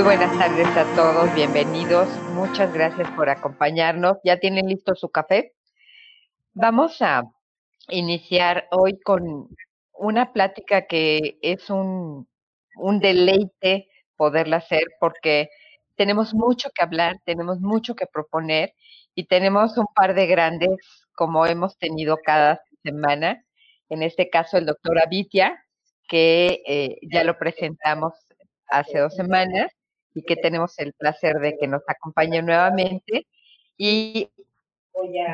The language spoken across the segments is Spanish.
Muy buenas tardes a todos, bienvenidos. Muchas gracias por acompañarnos. ¿Ya tienen listo su café? Vamos a iniciar hoy con una plática que es un, deleite poderla hacer porque tenemos mucho que hablar, tenemos mucho que proponer y tenemos un par de grandes como hemos tenido cada semana. En este caso, el doctor Avitia, que eh, ya lo presentamos hace dos semanas y que tenemos el placer de que nos acompañe nuevamente. Y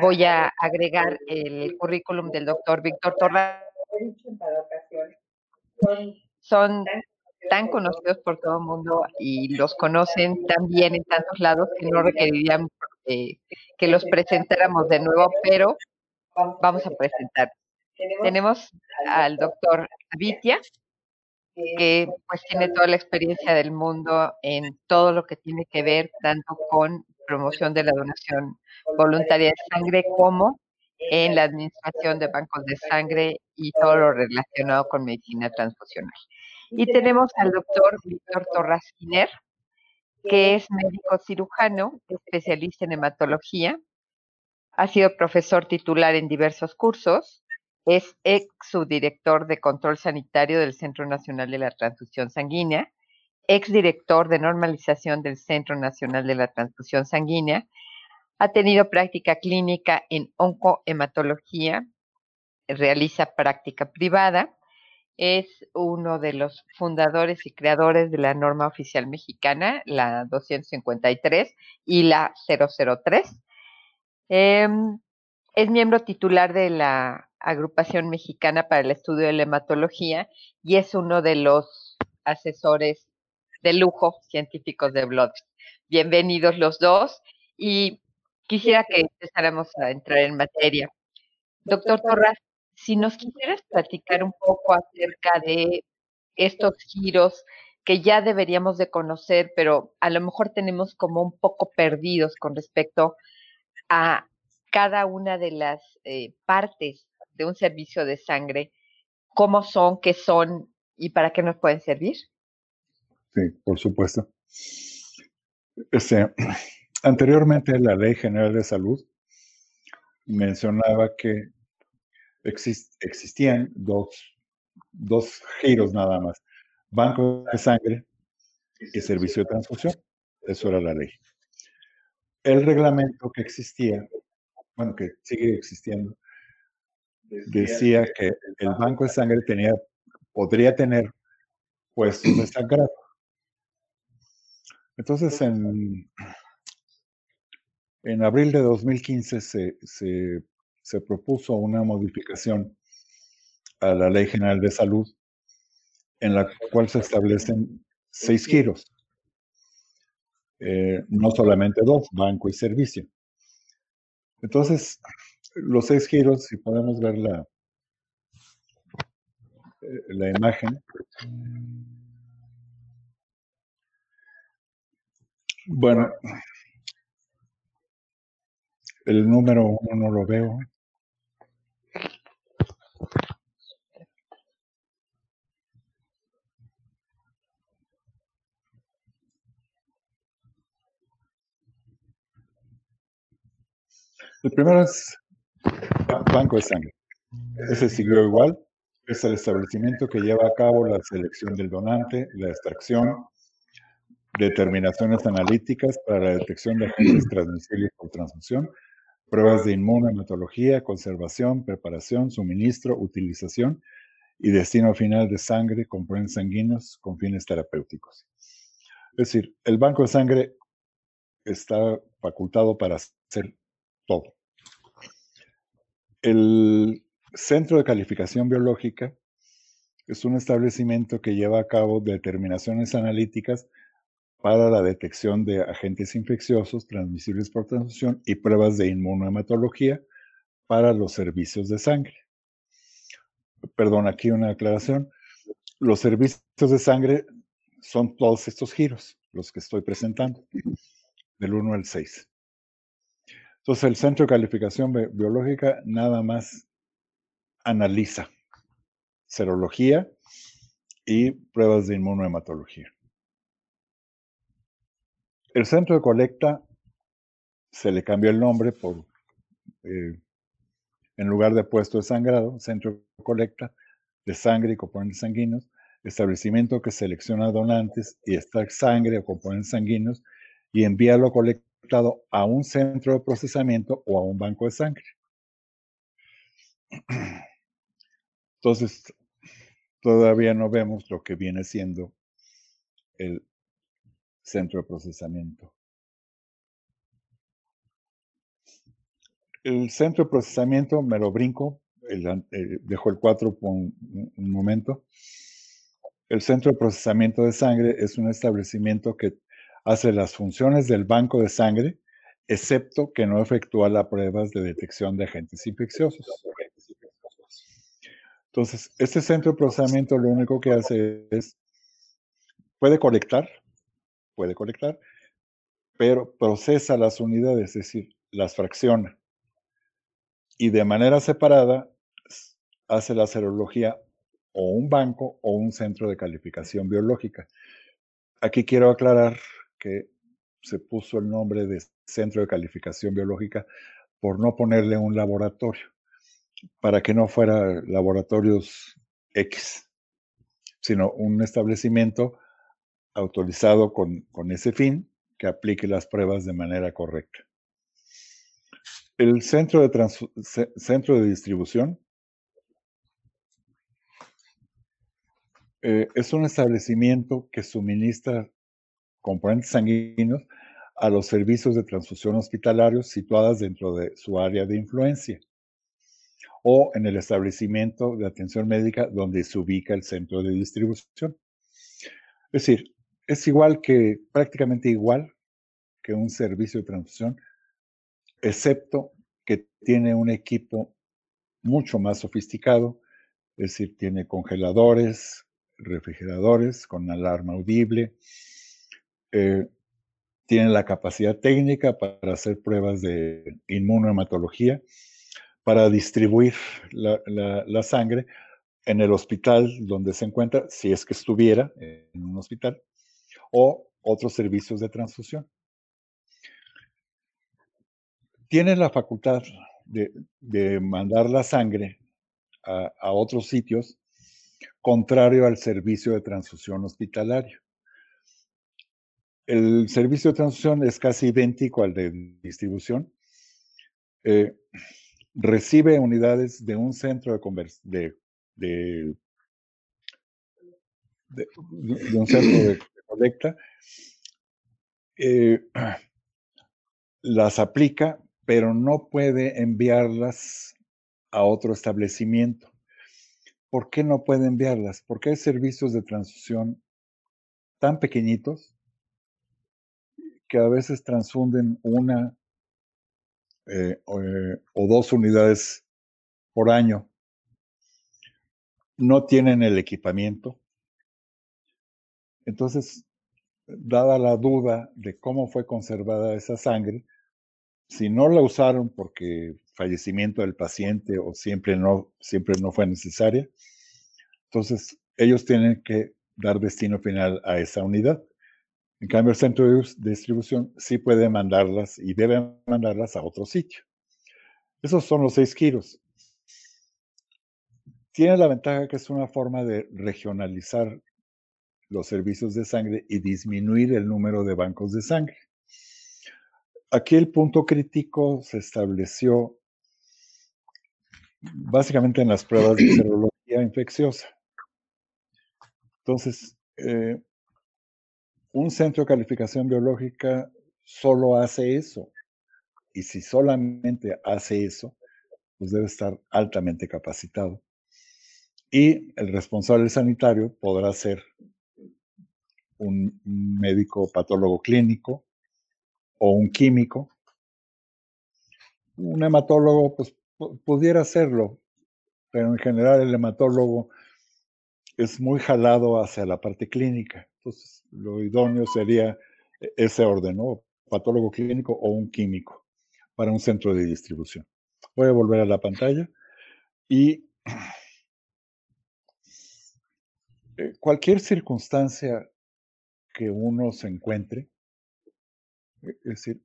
voy a agregar el currículum del doctor Víctor Torra. Son tan conocidos por todo el mundo y los conocen tan bien en tantos lados que no requerirían eh, que los presentáramos de nuevo, pero vamos a presentar. Tenemos al doctor Vitia, que pues tiene toda la experiencia del mundo en todo lo que tiene que ver tanto con promoción de la donación voluntaria de sangre como en la administración de bancos de sangre y todo lo relacionado con medicina transfusional. Y tenemos al doctor Víctor Torras que es médico cirujano, especialista en hematología, ha sido profesor titular en diversos cursos, es ex subdirector de control sanitario del Centro Nacional de la Transfusión Sanguínea, ex director de normalización del Centro Nacional de la Transfusión Sanguínea, ha tenido práctica clínica en oncohematología, realiza práctica privada, es uno de los fundadores y creadores de la norma oficial mexicana, la 253 y la 003. Em, es miembro titular de la Agrupación Mexicana para el Estudio de la Hematología y es uno de los asesores de lujo científicos de Blood. Bienvenidos los dos y quisiera que empezáramos a entrar en materia. Doctor Torras, si nos quisieras platicar un poco acerca de estos giros que ya deberíamos de conocer, pero a lo mejor tenemos como un poco perdidos con respecto a cada una de las eh, partes de un servicio de sangre, cómo son, qué son y para qué nos pueden servir. Sí, por supuesto. Este, anteriormente la Ley General de Salud mencionaba que existían dos, dos giros nada más, banco de sangre y servicio de transfusión. Eso era la ley. El reglamento que existía, bueno, que sigue existiendo, decía que el banco de sangre tenía, podría tener puestos de sangrado. Entonces, en, en abril de 2015 se, se se propuso una modificación a la Ley General de Salud en la cual se establecen seis giros, eh, no solamente dos, banco y servicio. Entonces, los seis giros, si podemos ver la, eh, la imagen. Bueno, el número uno no lo veo. El primero es Banco de Sangre. Ese siguió igual. Es el establecimiento que lleva a cabo la selección del donante, la extracción, determinaciones analíticas para la detección de agentes transmisibles por transfusión, pruebas de inmunohematología, conservación, preparación, suministro, utilización y destino final de sangre con sanguíneos con fines terapéuticos. Es decir, el banco de sangre está facultado para hacer todo. El Centro de Calificación Biológica es un establecimiento que lleva a cabo determinaciones analíticas para la detección de agentes infecciosos transmisibles por transfusión y pruebas de inmunohematología para los servicios de sangre. Perdón, aquí una aclaración. Los servicios de sangre son todos estos giros, los que estoy presentando, del 1 al 6. Entonces, el Centro de Calificación Biológica nada más analiza serología y pruebas de inmunohematología. El centro de colecta se le cambió el nombre por, eh, en lugar de puesto de sangrado, centro de colecta de sangre y componentes sanguíneos, establecimiento que selecciona donantes y extrae sangre o componentes sanguíneos y envía lo a un centro de procesamiento o a un banco de sangre. Entonces, todavía no vemos lo que viene siendo el centro de procesamiento. El centro de procesamiento me lo brinco, eh, dejo el 4 por un, momento. El centro de procesamiento de sangre es un establecimiento que hace las funciones del banco de sangre, excepto que no efectúa las pruebas de detección de agentes infecciosos. Entonces, este centro de procesamiento lo único que hace es, puede colectar, puede colectar, pero procesa las unidades, es decir, las fracciona. Y de manera separada hace la serología o un banco o un centro de calificación biológica. Aquí quiero aclarar que se puso el nombre de centro de calificación biológica por no ponerle un laboratorio, para que no fuera laboratorios X, sino un establecimiento autorizado con, ese fin que aplique las pruebas de manera correcta. El centro de, centro de distribución eh, es un establecimiento que suministra componentes sanguíneos a los servicios de transfusión hospitalarios situadas dentro de su área de influencia o en el establecimiento de atención médica donde se ubica el centro de distribución. Es decir, es igual que, prácticamente igual que un servicio de transfusión, excepto que tiene un equipo mucho más sofisticado, es decir, tiene congeladores, refrigeradores con alarma audible, eh, tiene la capacidad técnica para hacer pruebas de inmunohematología, para distribuir la sangre en el hospital donde se encuentra, si es que estuviera en un hospital, o otros servicios de transfusión. Tiene la facultad de, mandar la sangre a, otros sitios contrario al servicio de transfusión hospitalario. El servicio de transfusión es casi idéntico al de distribución. Eh, recibe unidades de un centro de, de, de, un centro de colecta, eh, las aplica, pero no puede enviarlas a otro establecimiento. ¿Por qué no puede enviarlas? Porque hay servicios de transfusión tan pequeñitos que a veces transfunden una eh, eh, o dos unidades por año. No tienen el equipamiento, entonces, dada la duda de cómo fue conservada esa sangre, si no la usaron porque fallecimiento del paciente o siempre no, siempre no fue necesaria, entonces ellos tienen que dar destino final a esa unidad. En cambio, el centro de distribución sí puede mandarlas y debe mandarlas a otro sitio. Esos son los seis giros. Tiene la ventaja que es una forma de regionalizar los servicios de sangre y disminuir el número de bancos de sangre. Aquí el punto crítico se estableció básicamente en las pruebas de serología infecciosa. Entonces, eh, un centro de calificación biológica solo hace eso. Y si solamente hace eso, pues debe estar altamente capacitado. Y el responsable sanitario podrá ser un médico patólogo clínico o un químico. Un hematólogo, pues pudiera hacerlo, pero en general el hematólogo es muy jalado hacia la parte clínica. Entonces, lo idóneo sería e-, ese orden, ¿no? Patólogo clínico o un químico para un centro de distribución. Voy a volver a la pantalla y eh, cualquier circunstancia que uno se encuentre, Es decir,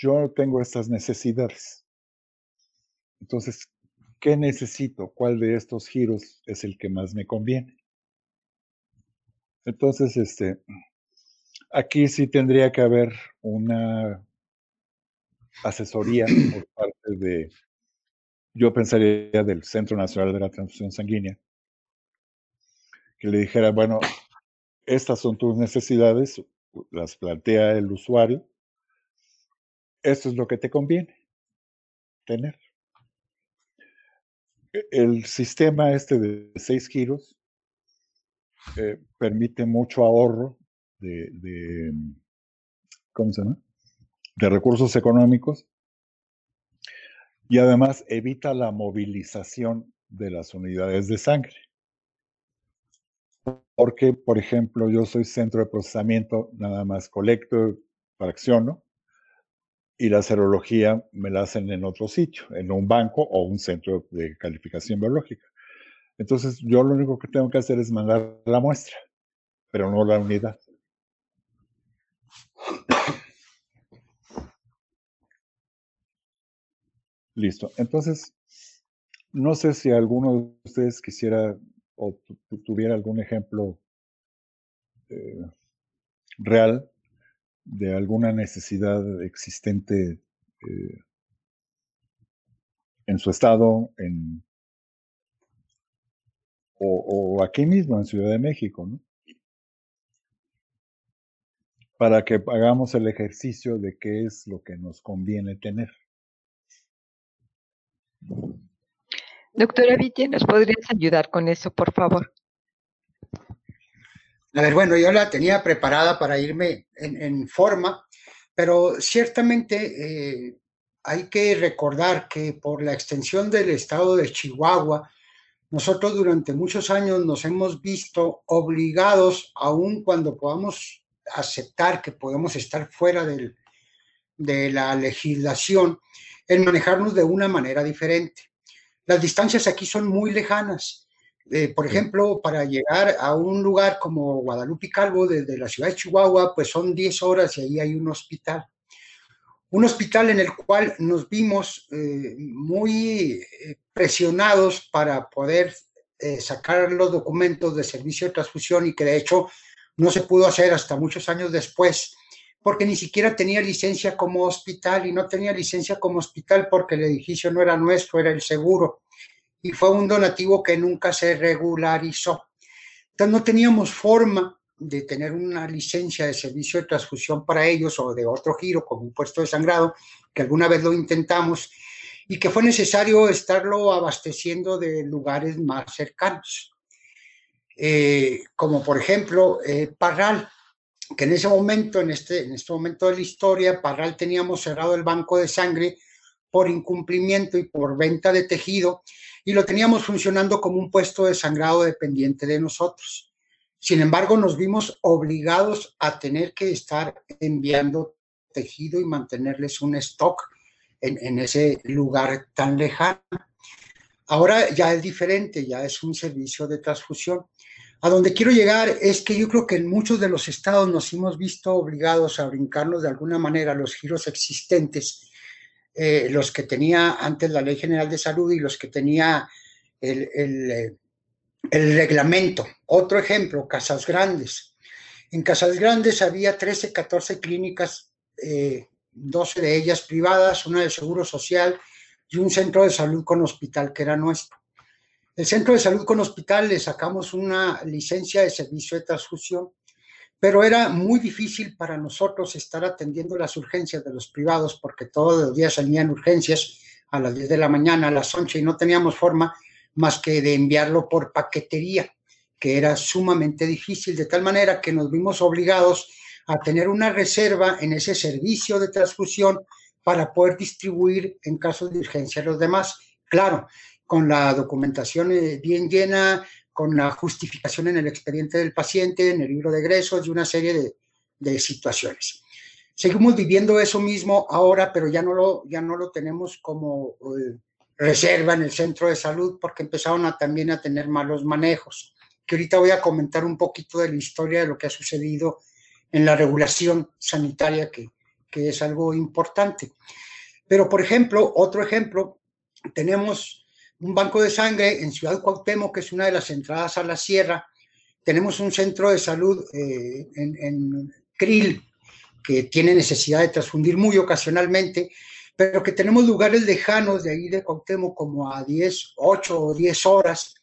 yo tengo estas necesidades. Entonces, ¿qué necesito? ¿Cuál de estos giros es el que más me conviene? Entonces, este, aquí sí tendría que haber una asesoría por parte de, yo pensaría del Centro Nacional de la Transfusión Sanguínea, que le dijera, bueno, estas son tus necesidades, las plantea el usuario, esto es lo que te conviene tener. E, el sistema este de seis giros eh, permite mucho ahorro de, de, ¿cómo se llama? De recursos económicos y además evita la movilización de las unidades de sangre. Porque, por ejemplo, yo soy centro de procesamiento, nada más colecto, fracciono, y la serología me la hacen en otro sitio, en un banco o un centro de calificación biológica. Entonces, yo lo único que tengo que hacer es mandar la muestra, pero no la unidad. Listo. Entonces, no sé si alguno de ustedes quisiera o tuviera algún ejemplo eh, real de alguna necesidad existente eh, en su estado, en, o, aquí mismo en Ciudad de México, ¿no? Para que hagamos el ejercicio de qué es lo que nos conviene tener. Doctora Vitti, ¿nos podrías ayudar con eso, por favor? A ver, bueno, yo la tenía preparada para irme en, forma, pero ciertamente eh, hay que recordar que por la extensión del estado de Chihuahua, nosotros durante muchos años nos hemos visto obligados, aun cuando podamos aceptar que podemos estar fuera del, de la legislación, en manejarnos de una manera diferente. Las distancias aquí son muy lejanas. Eh, por ejemplo, para llegar a un lugar como Guadalupe Calvo desde la ciudad de Chihuahua, pues son 10 horas y ahí hay un hospital. Un hospital en el cual nos vimos eh, muy eh, presionados para poder eh, sacar los documentos de servicio de transfusión y que de hecho no se pudo hacer hasta muchos años después, porque ni siquiera tenía licencia como hospital y no tenía licencia como hospital porque el edificio no era nuestro, era el seguro. Y fue un donativo que nunca se regularizó. Entonces no teníamos forma de tener una licencia de servicio de transfusión para ellos o de otro giro como un puesto de sangrado, que alguna vez lo intentamos y que fue necesario estarlo abasteciendo de lugares más cercanos. Eh, como por ejemplo eh, Parral, que en ese momento, en este, en este momento de la historia, Parral teníamos cerrado el banco de sangre por incumplimiento y por venta de tejido y lo teníamos funcionando como un puesto de sangrado dependiente de nosotros. Sin embargo, nos vimos obligados a tener que estar enviando tejido y mantenerles un stock en, ese lugar tan lejano. Ahora ya es diferente, ya es un servicio de transfusión. A donde quiero llegar es que yo creo que en muchos de los estados nos hemos visto obligados a brincarnos de alguna manera los giros existentes, eh, los que tenía antes la Ley General de Salud y los que tenía el, el, el reglamento. Otro ejemplo, Casas Grandes. En Casas Grandes había 13, 14 clínicas eh, 12 de ellas privadas, una de Seguro Social y un centro de salud con hospital que era nuestro. El centro de salud con hospital le sacamos una licencia de servicio de transfusión, pero era muy difícil para nosotros estar atendiendo las urgencias de los privados porque todos los días salían urgencias a las 10 de la mañana, a las 11 y no teníamos forma más que de enviarlo por paquetería, que era sumamente difícil, de tal manera que nos vimos obligados a tener una reserva en ese servicio de transfusión para poder distribuir en casos de urgencia a los demás. Claro, con la documentación eh, bien llena, con la justificación en el expediente del paciente, en el libro de egresos y una serie de, situaciones. Seguimos viviendo eso mismo ahora, pero ya no lo, ya no lo tenemos como eh, reserva en el centro de salud porque empezaron a, también a tener malos manejos. Que ahorita voy a comentar un poquito de la historia de lo que ha sucedido en la regulación sanitaria, que, que es algo importante. Pero, por ejemplo, otro ejemplo, tenemos un banco de sangre en Ciudad Cuauhtémoc, que es una de las entradas a la sierra. Tenemos un centro de salud eh, en, en Krill, que tiene necesidad de transfundir muy ocasionalmente, pero que tenemos lugares lejanos de ahí de Cuauhtémoc, como a 10, 8 o 10 horas,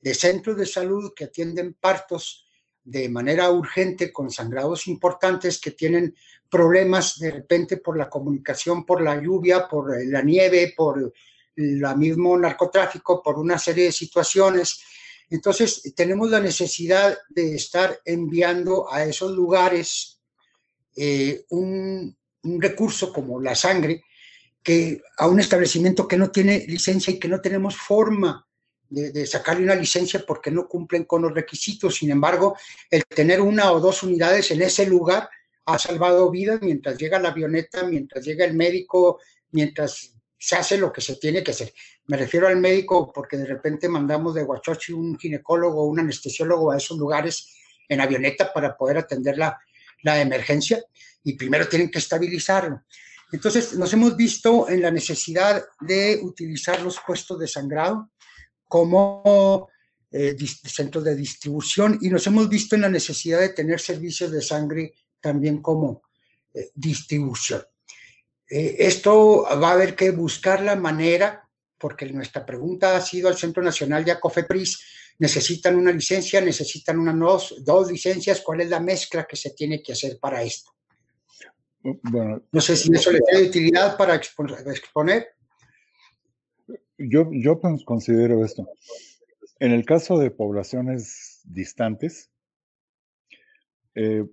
de centros de salud que atienden partos de manera urgente con sangrados importantes que tienen problemas de repente por la comunicación, por la lluvia, por la nieve, por el mismo narcotráfico, por una serie de situaciones. Entonces, tenemos la necesidad de estar enviando a esos lugares eh, un recurso como la sangre, que a un establecimiento que no tiene licencia y que no tenemos forma de, sacarle una licencia porque no cumplen con los requisitos. Sin embargo, el tener una o dos unidades en ese lugar ha salvado vidas mientras llega la avioneta, mientras llega el médico, mientras se hace lo que se tiene que hacer. Me refiero al médico porque de repente mandamos de Huachochi un ginecólogo, un anestesiólogo a esos lugares en avioneta para poder atender la, la emergencia y primero tienen que estabilizarlo. Entonces, nos hemos visto en la necesidad de utilizar los puestos de sangrado como eh, centros de distribución y nos hemos visto en la necesidad de tener servicios de sangre también como eh, distribución. Eh, esto va a haber que buscar la manera, porque nuestra pregunta ha sido al Centro Nacional de Acofepris, necesitan una licencia, necesitan una dos, dos licencias, ¿cuál es la mezcla que se tiene que hacer para esto? Bueno, no sé si eso le tiene utilidad para exponer. Yo, yo considero esto. En el caso de poblaciones distantes, eh,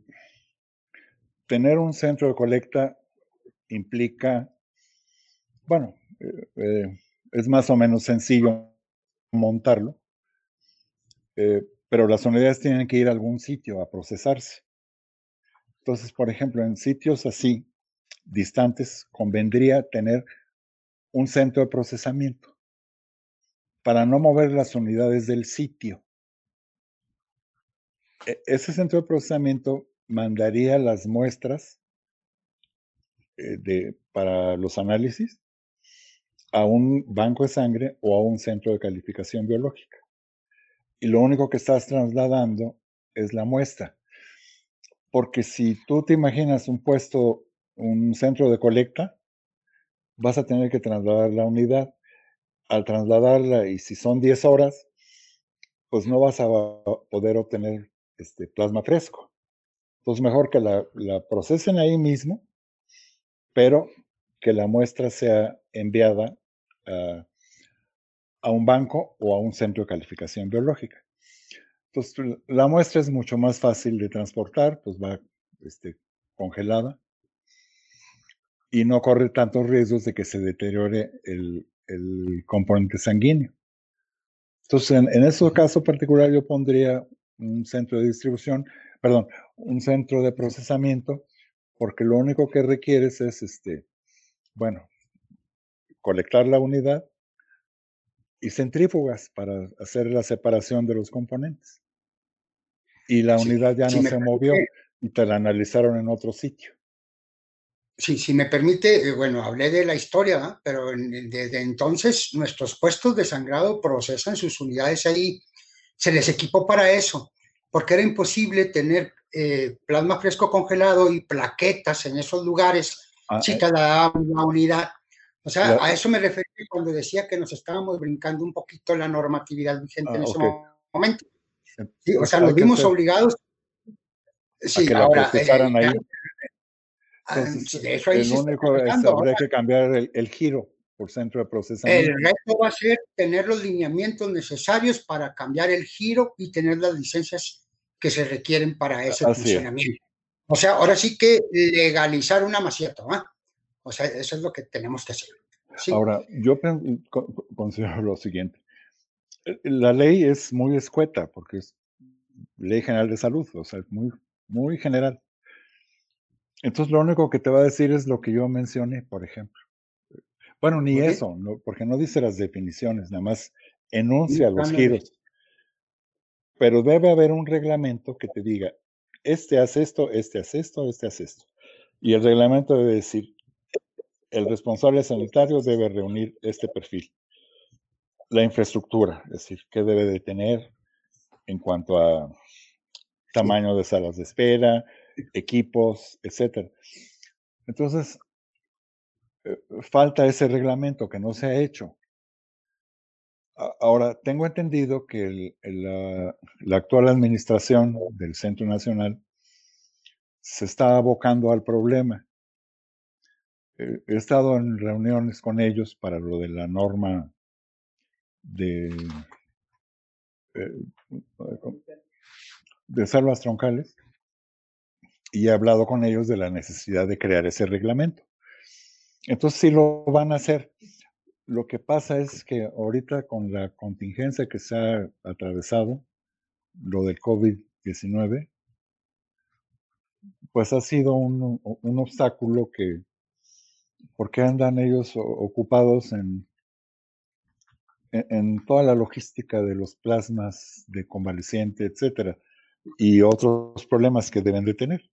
tener un centro de colecta implica, bueno, eh, eh, es más o menos sencillo montarlo, pero las unidades tienen que ir a algún sitio a procesarse. Entonces, por ejemplo, en sitios así, distantes, convendría tener un centro de procesamiento para no mover las unidades del sitio. E, ese centro de procesamiento mandaría las muestras eh, de, para los análisis a un banco de sangre o a un centro de calificación biológica. Y lo único que estás trasladando es la muestra. Porque si tú te imaginas un puesto, un centro de colecta, vas a tener que trasladar la unidad. Al trasladarla, y si son 10 horas, pues no vas a poder obtener este plasma fresco. Entonces, mejor que la, procesen ahí mismo, pero que la muestra sea enviada a, a, un banco o a un centro de calificación biológica. Entonces, la muestra es mucho más fácil de transportar, pues va este, congelada y no corre tantos riesgos de que se deteriore el, componente sanguíneo. Entonces, en, en ese caso particular, yo pondría un centro de distribución, perdón, un centro de procesamiento, porque lo único que requieres es, este, bueno, colectar la unidad y centrífugas para hacer la separación de los componentes. Y la unidad ya no se movió y te la analizaron en otro sitio. Sí, si me permite, eh, bueno, hablé de la historia, pero desde entonces nuestros puestos de sangrado procesan sus unidades ahí. Se les equipó para eso, porque era imposible tener eh, plasma fresco congelado y plaquetas en esos lugares ah, si eh. una unidad. O sea, a eso me refería cuando decía que nos estábamos brincando un poquito la normatividad vigente en ah, ese momento. o sea, nos vimos obligados. Sí, que ahora, ahí. Entonces, eso el único es, habría que cambiar el, giro por centro de procesamiento. El reto va a ser tener los lineamientos necesarios para cambiar el giro y tener las licencias que se requieren para ese funcionamiento. O sea, ahora sí que legalizar una maceta, ¿ah? O sea, eso es lo que tenemos que hacer. Ahora, yo considero lo siguiente. Eh, la ley es muy escueta porque es ley general de salud, o sea, es muy, muy general. Entonces, lo único que te va a decir es lo que yo mencioné, por ejemplo. Bueno, ni eso, no, porque no dice las definiciones, nada más enuncia los giros. Pero debe haber un reglamento que te diga este hace esto, este hace esto, este hace esto. Y el reglamento debe decir, el responsable sanitario debe reunir este perfil. La infraestructura, es decir, qué debe de tener en cuanto a tamaño de salas de espera, equipos, etcétera. Entonces, eh, falta ese reglamento que no se ha hecho. Ahora, tengo entendido que la, actual administración del Centro Nacional se está abocando al problema. Eh, he estado en reuniones con ellos para lo de la norma de, eh, de selvas troncales y he hablado con ellos de la necesidad de crear ese reglamento. Entonces sí lo van a hacer. Lo que pasa es que ahorita con la contingencia que se ha atravesado, lo del COVID-19, pues ha sido un, obstáculo que, porque andan ellos ocupados en, en, toda la logística de los plasmas de convaleciente, etcétera, y otros problemas que deben de tener.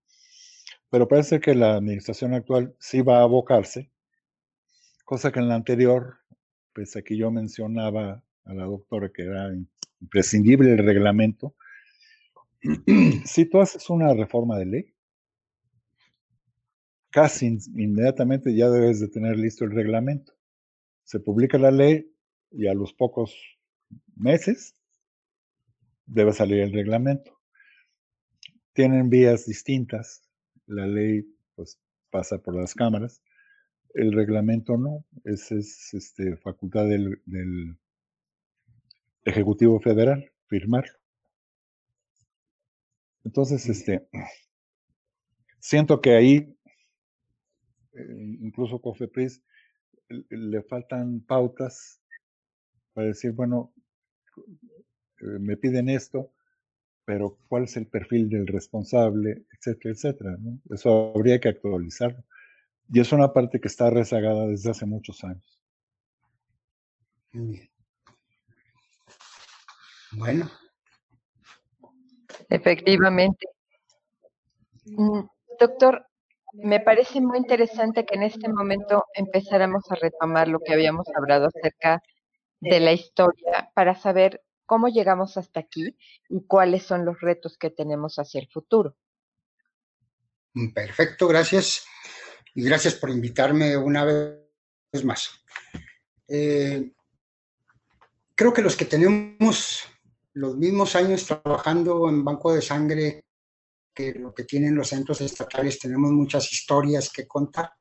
Pero parece que la administración actual sí va a abocarse, cosa que en la anterior, pues aquí yo mencionaba a la doctora que era imprescindible el reglamento. Si tú haces una reforma de ley, casi inmediatamente ya debes de tener listo el reglamento. Se publica la ley y a los pocos meses debe salir el reglamento. Tienen vías distintas la ley pues pasa por las cámaras, el reglamento no, es, es este, facultad del, Ejecutivo Federal firmarlo. Entonces, este, siento que ahí, incluso COFEPRIS, le faltan pautas para decir, bueno, eh, me piden esto, pero cuál es el perfil del responsable, etcétera, etcétera. Eso habría que actualizarlo. Y es una parte que está rezagada desde hace muchos años. Bueno. Efectivamente. Mm, doctor, me parece muy interesante que en este momento empezáramos a retomar lo que habíamos hablado acerca de la historia para saber cómo llegamos hasta aquí y cuáles son los retos que tenemos hacia el futuro. Perfecto, gracias. Y gracias por invitarme una vez más. Eh, creo que los que tenemos los mismos años trabajando en banco de sangre que lo que tienen los centros estatales, tenemos muchas historias que contar.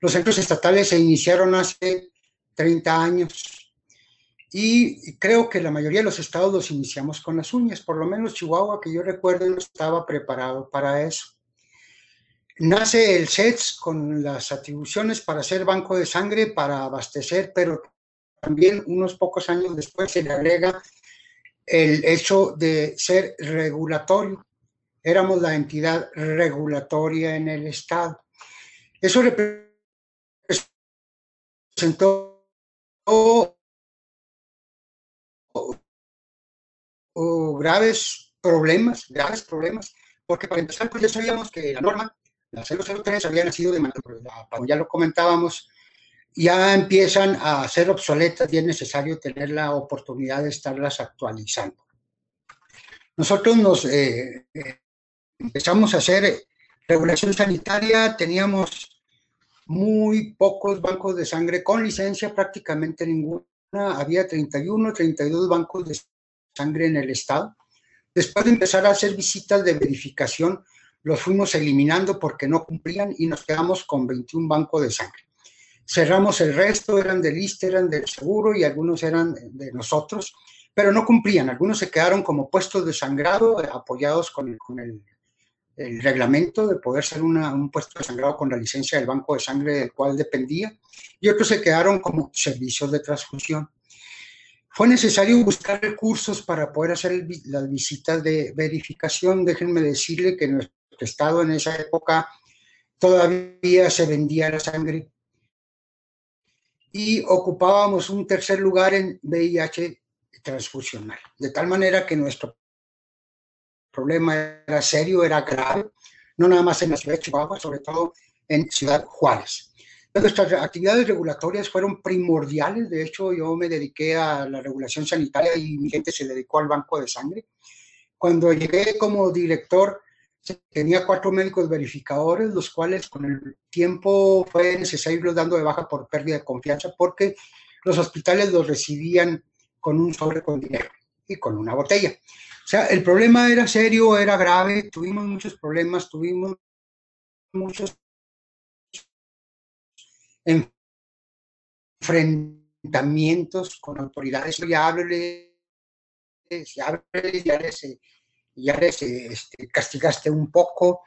Los centros estatales se iniciaron hace 30 años y creo que la mayoría de los estados los iniciamos con las uñas, por lo menos Chihuahua, que yo recuerdo, no estaba preparado para eso. Nace el SETS con las atribuciones para ser banco de sangre, para abastecer, pero también unos pocos años después se le agrega el hecho de ser regulatorio. Éramos la entidad regulatoria en el Estado. Eso representó graves problemas, graves problemas, porque para empezar, pues ya sabíamos que la norma, la 003, había nacido de como ya lo comentábamos, ya empiezan a ser obsoletas y es necesario tener la oportunidad de estarlas actualizando. Nosotros nos eh, eh, empezamos a hacer regulación sanitaria, teníamos muy pocos bancos de sangre con licencia, prácticamente ninguna, había 31, 32 bancos de sangre en el estado. Después de empezar a hacer visitas de verificación, los fuimos eliminando porque no cumplían y nos quedamos con 21 bancos de sangre. Cerramos el resto, eran del ISTE, eran del seguro y algunos eran de nosotros, pero no cumplían. Algunos se quedaron como puestos de sangrado eh, apoyados con, el, reglamento de poder ser un puesto de sangrado con la licencia del banco de sangre del cual dependía y otros se quedaron como servicios de transfusión. Fue necesario buscar recursos para poder hacer las visitas de verificación. Déjenme decirle que nuestro estado en esa época todavía se vendía la sangre y ocupábamos un tercer lugar en VIH transfusional, de tal manera que nuestro problema era serio, era grave, no nada más en la ciudad de Chihuahua, sobre todo en Ciudad Juárez. Nuestras actividades regulatorias fueron primordiales, de hecho yo me dediqué a la regulación sanitaria y mi gente se dedicó al banco de sangre. Cuando llegué como director, tenía cuatro médicos verificadores, los cuales con el tiempo fue necesario irlos dando de baja por pérdida de confianza, porque los hospitales los recibían con un sobre con dinero y con una botella. O sea, el problema era serio, era grave, tuvimos muchos problemas, tuvimos muchos enfrentamientos con autoridades. Ya háblele, ya, ya les, ya les este, castigaste un poco.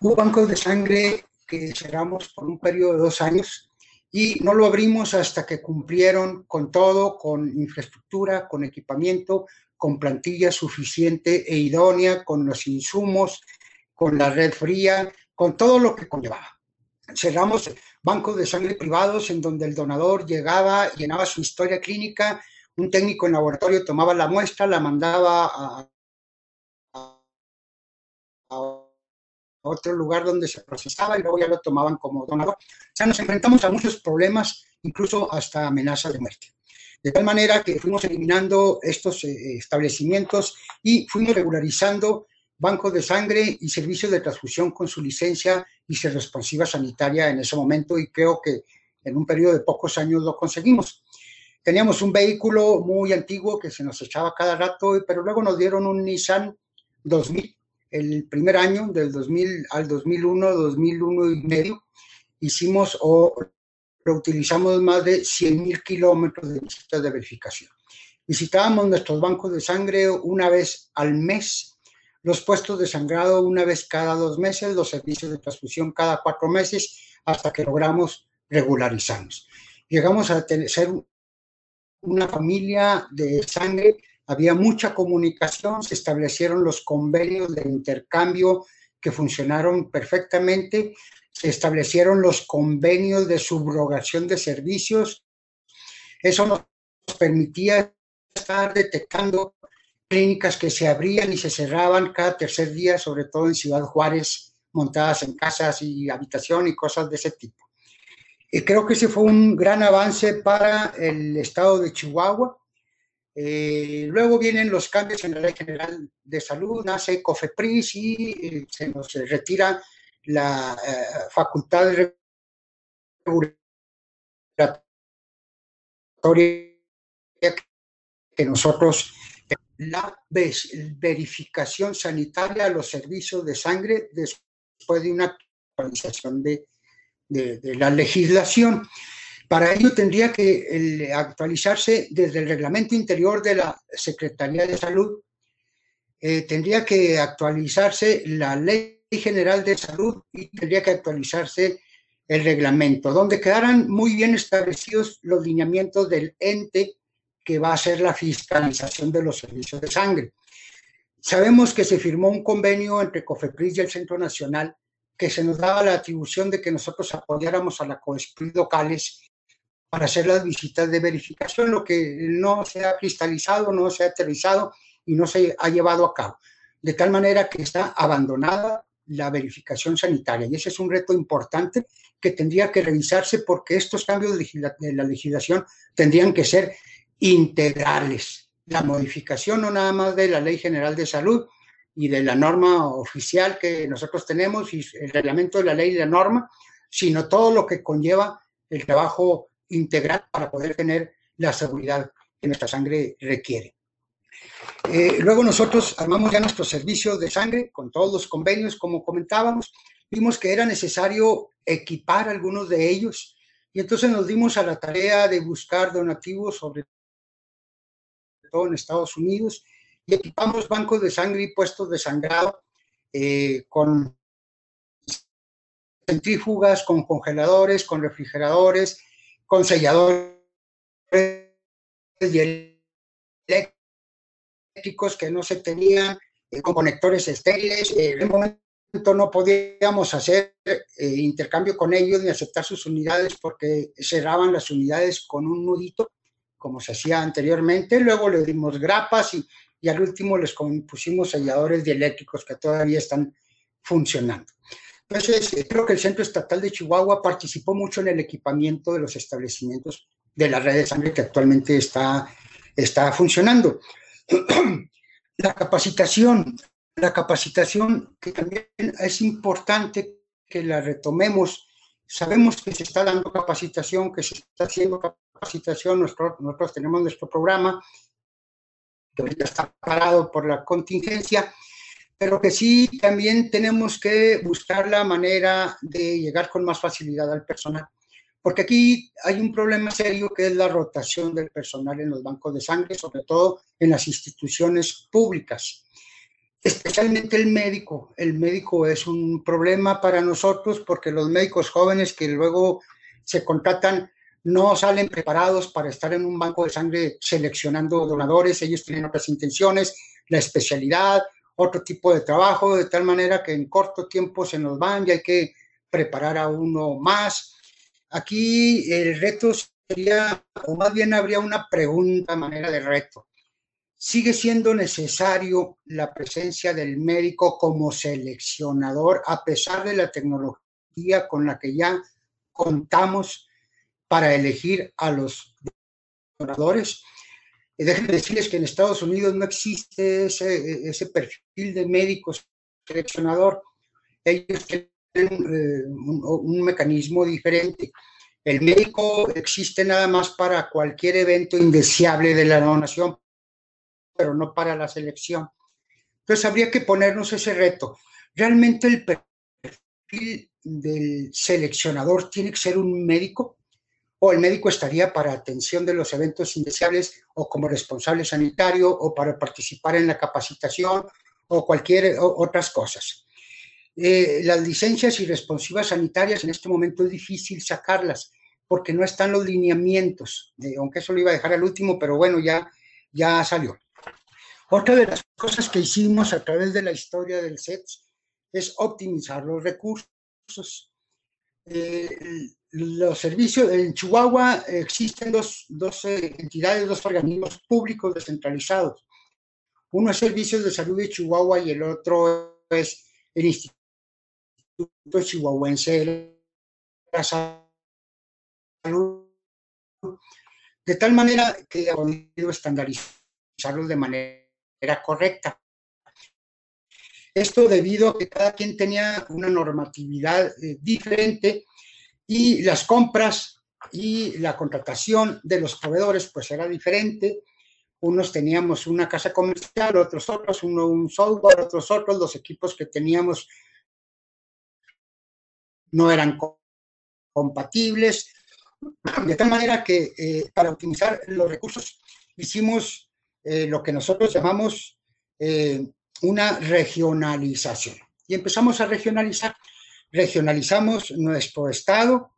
Hubo bancos de sangre que cerramos por un periodo de dos años y no lo abrimos hasta que cumplieron con todo, con infraestructura, con equipamiento, con plantilla suficiente e idónea, con los insumos, con la red fría, con todo lo que conllevaba. Cerramos bancos de sangre privados en donde el donador llegaba, llenaba su historia clínica, un técnico en laboratorio tomaba la muestra, la mandaba a, otro lugar donde se procesaba y luego ya lo tomaban como donador. O sea, nos enfrentamos a muchos problemas, incluso hasta amenazas de muerte. De tal manera que fuimos eliminando estos eh, establecimientos y fuimos regularizando bancos de sangre y servicios de transfusión con su licencia y ser responsiva sanitaria en ese momento y creo que en un periodo de pocos años lo conseguimos. Teníamos un vehículo muy antiguo que se nos echaba cada rato, pero luego nos dieron un Nissan 2000, el primer año del 2000 al 2001, 2001 y medio. Hicimos o utilizamos más de 100.000 kilómetros de visitas de verificación. Visitábamos nuestros bancos de sangre una vez al mes, los puestos de sangrado una vez cada dos meses, los servicios de transfusión cada cuatro meses, hasta que logramos regularizarnos. Llegamos a ser una familia de sangre, había mucha comunicación, se establecieron los convenios de intercambio que funcionaron perfectamente, se establecieron los convenios de subrogación de servicios. Eso nos permitía estar detectando clínicas que se abrían y se cerraban cada tercer día, sobre todo en Ciudad Juárez, montadas en casas y habitación y cosas de ese tipo. Y creo que ese fue un gran avance para el estado de Chihuahua. Eh, luego vienen los cambios en la Ley General de Salud, nace COFEPRIS y eh, se nos retira la eh, facultad regulatoria que nosotros la verificación sanitaria a los servicios de sangre después de una actualización de, la legislación. Para ello tendría que actualizarse desde el reglamento interior de la Secretaría de Salud, eh, tendría que actualizarse la ley General de Salud y tendría que actualizarse el reglamento, donde quedaran muy bien establecidos los lineamientos del ente que va a hacer la fiscalización de los servicios de sangre. Sabemos que se firmó un convenio entre COFEPRIS y el Centro Nacional que se nos daba la atribución de que nosotros apoyáramos a la COESPRIS locales para hacer las visitas de verificación, lo que no se ha cristalizado, no se ha aterrizado y no se ha llevado a cabo. De tal manera que está abandonada la verificación sanitaria. Y ese es un reto importante que tendría que revisarse porque estos cambios de la legislación tendrían que ser integrales. La modificación no nada más de la Ley General de Salud y de la norma oficial que nosotros tenemos y el reglamento de la ley y la norma, sino todo lo que conlleva el trabajo integral para poder tener la seguridad que nuestra sangre requiere. Eh, luego nosotros armamos ya nuestro servicio de sangre con todos los convenios, como comentábamos. Vimos que era necesario equipar algunos de ellos y entonces nos dimos a la tarea de buscar donativos, sobre todo en Estados Unidos, y equipamos bancos de sangre y puestos de sangrado eh, con centrífugas, con congeladores, con refrigeradores, con selladores y eléctricos que no se tenían, eh, con conectores estériles. Eh, en un momento no podíamos hacer eh, intercambio con ellos ni aceptar sus unidades porque cerraban las unidades con un nudito, como se hacía anteriormente. Luego le dimos grapas y y al último les pusimos selladores dieléctricos que todavía están funcionando. Entonces, eh, creo que el Centro Estatal de Chihuahua participó mucho en el equipamiento de los establecimientos de la red de sangre que actualmente está, está funcionando. La capacitación, la capacitación que también es importante que la retomemos. Sabemos que se está dando capacitación, que se está haciendo capacitación, nosotros, nosotros tenemos nuestro programa, que ya está parado por la contingencia, pero que sí también tenemos que buscar la manera de llegar con más facilidad al personal. Porque aquí hay un problema serio que es la rotación del personal en los bancos de sangre, sobre todo en las instituciones públicas. Especialmente el médico. El médico es un problema para nosotros porque los médicos jóvenes que luego se contratan no salen preparados para estar en un banco de sangre seleccionando donadores, ellos tienen otras intenciones, la especialidad otro tipo de trabajo, de tal manera que en corto tiempo se nos van y hay que preparar a uno más. Aquí el reto sería, o más bien habría una pregunta, manera de reto. ¿Sigue siendo necesario la presencia del médico como seleccionador a pesar de la tecnología con la que ya contamos para elegir a los donadores? Y déjenme decirles que en Estados Unidos no existe ese, ese perfil de médico seleccionador. Ellos tienen eh, un, un, mecanismo diferente. El médico existe nada más para cualquier evento indeseable de la donación, pero no para la selección. Entonces habría que ponernos ese reto. Realmente el perfil del seleccionador tiene que ser un médico o el médico estaría para atención de los eventos indeseables o como responsable sanitario o para participar en la capacitación o cualquier otras cosas. Eh, las licencias y responsivas sanitarias en este momento es difícil sacarlas porque no están los lineamientos, aunque eso lo iba a dejar al último, pero bueno, ya, ya salió. Otra de las cosas que hicimos a través de la historia del SETS es optimizar los recursos. Eh, los servicios, en Chihuahua existen dos, dos eh, entidades, dos organismos públicos descentralizados. Uno es Servicios de Salud de Chihuahua y el otro es el Instituto Chihuahuense de la Salud. De tal manera que ha podido estandarizarlos de manera correcta. Esto debido a que cada quien tenía una normatividad eh, diferente y las compras y la contratación de los proveedores pues era diferente. Unos teníamos una casa comercial, otros otros, uno un software, otros otros, los equipos que teníamos no eran compatibles, de tal manera que eh, para optimizar los recursos hicimos eh, lo que nosotros llamamos eh, una regionalización. Y empezamos a regionalizar regionalizamos nuestro estado,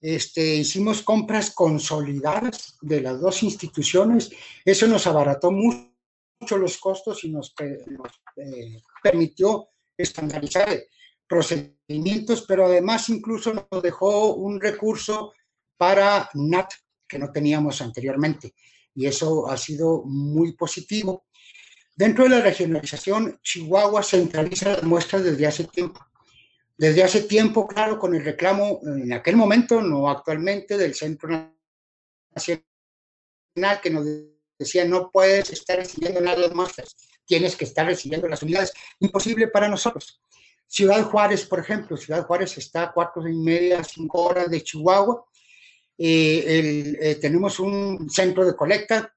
este, hicimos compras consolidadas de las dos instituciones, eso nos abarató mucho, los costos y nos, eh, permitió estandarizar procedimientos, pero además incluso nos dejó un recurso para NAT que no teníamos anteriormente. Y eso ha sido muy positivo. Dentro de la regionalización, Chihuahua centraliza las muestras desde hace tiempo desde hace tiempo, claro, con el reclamo en aquel momento, no actualmente, del Centro Nacional que nos decía no puedes estar recibiendo nada de muestras, tienes que estar recibiendo las unidades. Imposible para nosotros. Ciudad Juárez, por ejemplo, Ciudad Juárez está a cuatro y media, cinco horas de Chihuahua. Eh, eh, tenemos un centro de colecta,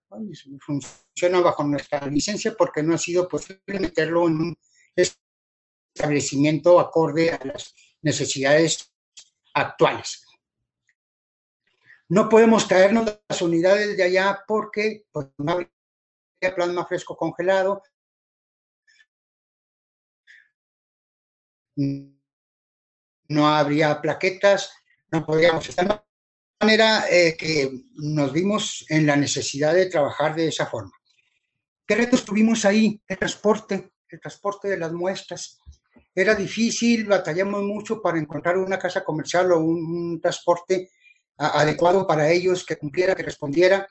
funciona bajo nuestra licencia porque no ha sido posible meterlo en un establecimiento acorde a las necesidades actuales. No podemos traernos las unidades de allá porque pues, no habría plasma fresco congelado, no habría plaquetas, no podríamos estar de manera eh, que nos vimos en la necesidad de trabajar de esa forma. ¿Qué retos tuvimos ahí? El transporte, el transporte de las muestras era difícil, batallamos mucho para encontrar una casa comercial o un, transporte adecuado para ellos, que cumpliera, que respondiera.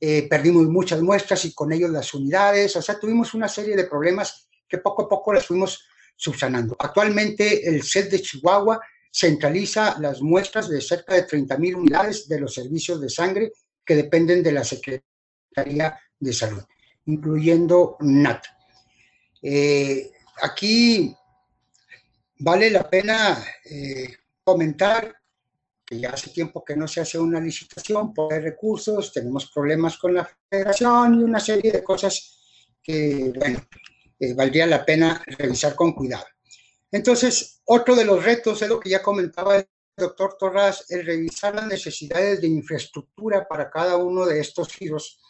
eh, perdimos muchas muestras y con ellos las unidades, o sea, tuvimos una serie de problemas que poco a poco las fuimos subsanando. Actualmente el set de Chihuahua centraliza las muestras de cerca de 30.000 unidades de los servicios de sangre que dependen de la Secretaría de Salud, incluyendo NAT. Eh, aquí vale la pena eh, comentar que ya hace tiempo que no se hace una licitación por recursos, tenemos problemas con la federación y una serie de cosas que, bueno, eh, valdría la pena revisar con cuidado. Entonces, otro de los retos es lo que ya comentaba el doctor Torras, el revisar las necesidades de infraestructura para cada uno de estos giros.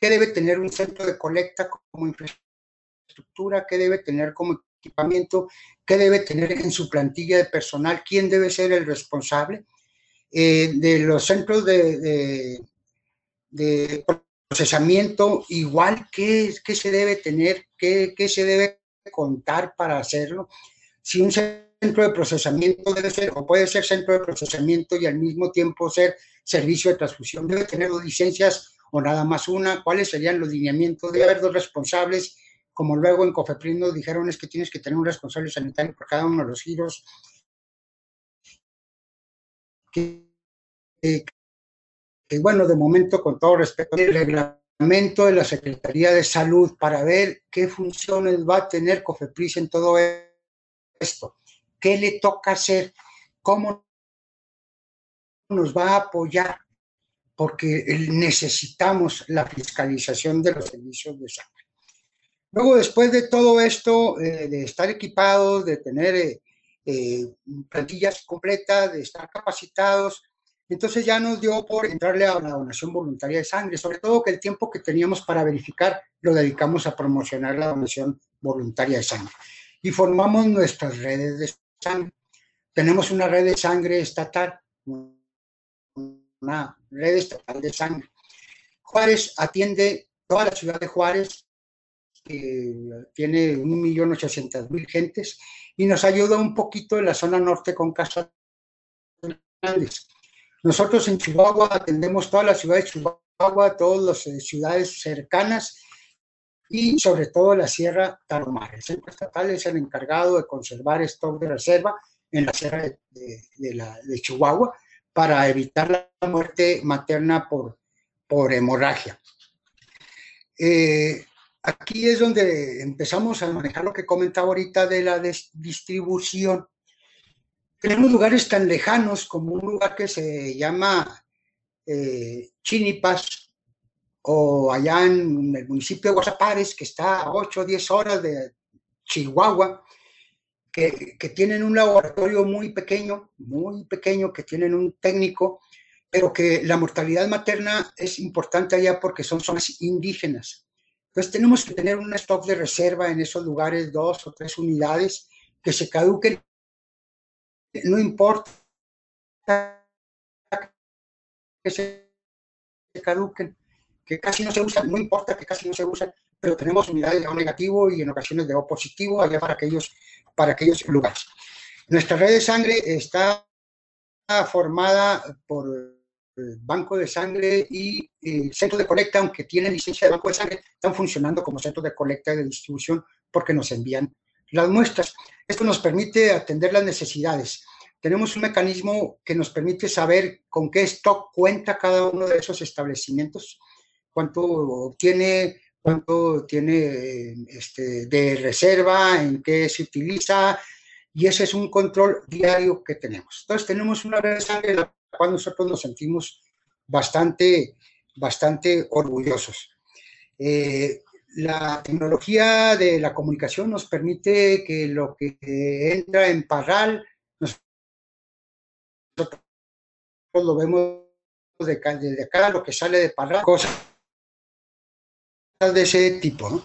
¿Qué debe tener un centro de colecta como infraestructura? ¿Qué debe tener como equipamiento? ¿Qué debe tener en su plantilla de personal? ¿Quién debe ser el responsable? Eh, de los centros de, de, procesamiento, igual que, se debe tener, qué, se debe contar para hacerlo. Si un centro de procesamiento debe ser, o puede ser centro de procesamiento y al mismo tiempo ser servicio de transfusión, debe tener dos licencias o nada más una, cuáles serían los lineamientos, debe haber dos responsables, como luego en COFEPRIS nos dijeron es que tienes que tener un responsable sanitario por cada uno de los giros, que, bueno, de momento, con todo respeto, el reglamento de la Secretaría de Salud para ver qué funciones va a tener COFEPRIS en todo esto, qué le toca hacer, cómo nos va a apoyar, porque necesitamos la fiscalización de los servicios de salud. Luego, después de todo esto, eh, de estar equipados, de tener eh, eh, plantillas completas, de estar capacitados. Entonces ya nos dio por entrarle a la donación voluntaria de sangre, sobre todo que el tiempo que teníamos para verificar lo dedicamos a promocionar la donación voluntaria de sangre. Y formamos nuestras redes de sangre. Tenemos una red de sangre estatal, una red estatal de sangre. Juárez atiende toda la ciudad de Juárez, que tiene 1.800.000 gentes, y nos ayuda un poquito en la zona norte con casas grandes. Nosotros en Chihuahua atendemos toda la ciudad de Chihuahua, todas las eh, ciudades cercanas y sobre todo la Sierra Tarahumara. El centro estatal es el encargado de conservar stock de reserva en la Sierra de, Chihuahua para evitar la muerte materna por, por hemorragia. Eh, aquí es donde empezamos a manejar lo que comentaba ahorita de la distribución. Tenemos lugares tan lejanos como un lugar que se llama eh, Chinipas o allá en el municipio de Guasapares, que está a 8 o 10 horas de Chihuahua, que, que, tienen un laboratorio muy pequeño, muy pequeño, que tienen un técnico, pero que la mortalidad materna es importante allá porque son zonas indígenas. Entonces tenemos que tener un stock de reserva en esos lugares, dos o tres unidades que se caduquen. No importa que se caduquen, que casi no se usan, no importa que casi no se usan, pero tenemos unidades de O negativo y en ocasiones de O positivo allá para aquellos, para aquellos lugares. Nuestra red de sangre está formada por banco de sangre y el centro de colecta, aunque tienen licencia de banco de sangre, están funcionando como centro de colecta y de distribución porque nos envían las muestras. Esto nos permite atender las necesidades. Tenemos un mecanismo que nos permite saber con qué stock cuenta cada uno de esos establecimientos, cuánto tiene, cuánto tiene este, de reserva, en qué se utiliza, y ese es un control diario que tenemos. Entonces tenemos una red de sangre cual nosotros nos sentimos bastante, bastante orgullosos. Eh, la tecnología de la comunicación nos permite que lo que entra en Parral, nosotros lo vemos desde acá, lo que sale de Parral, cosas de ese tipo.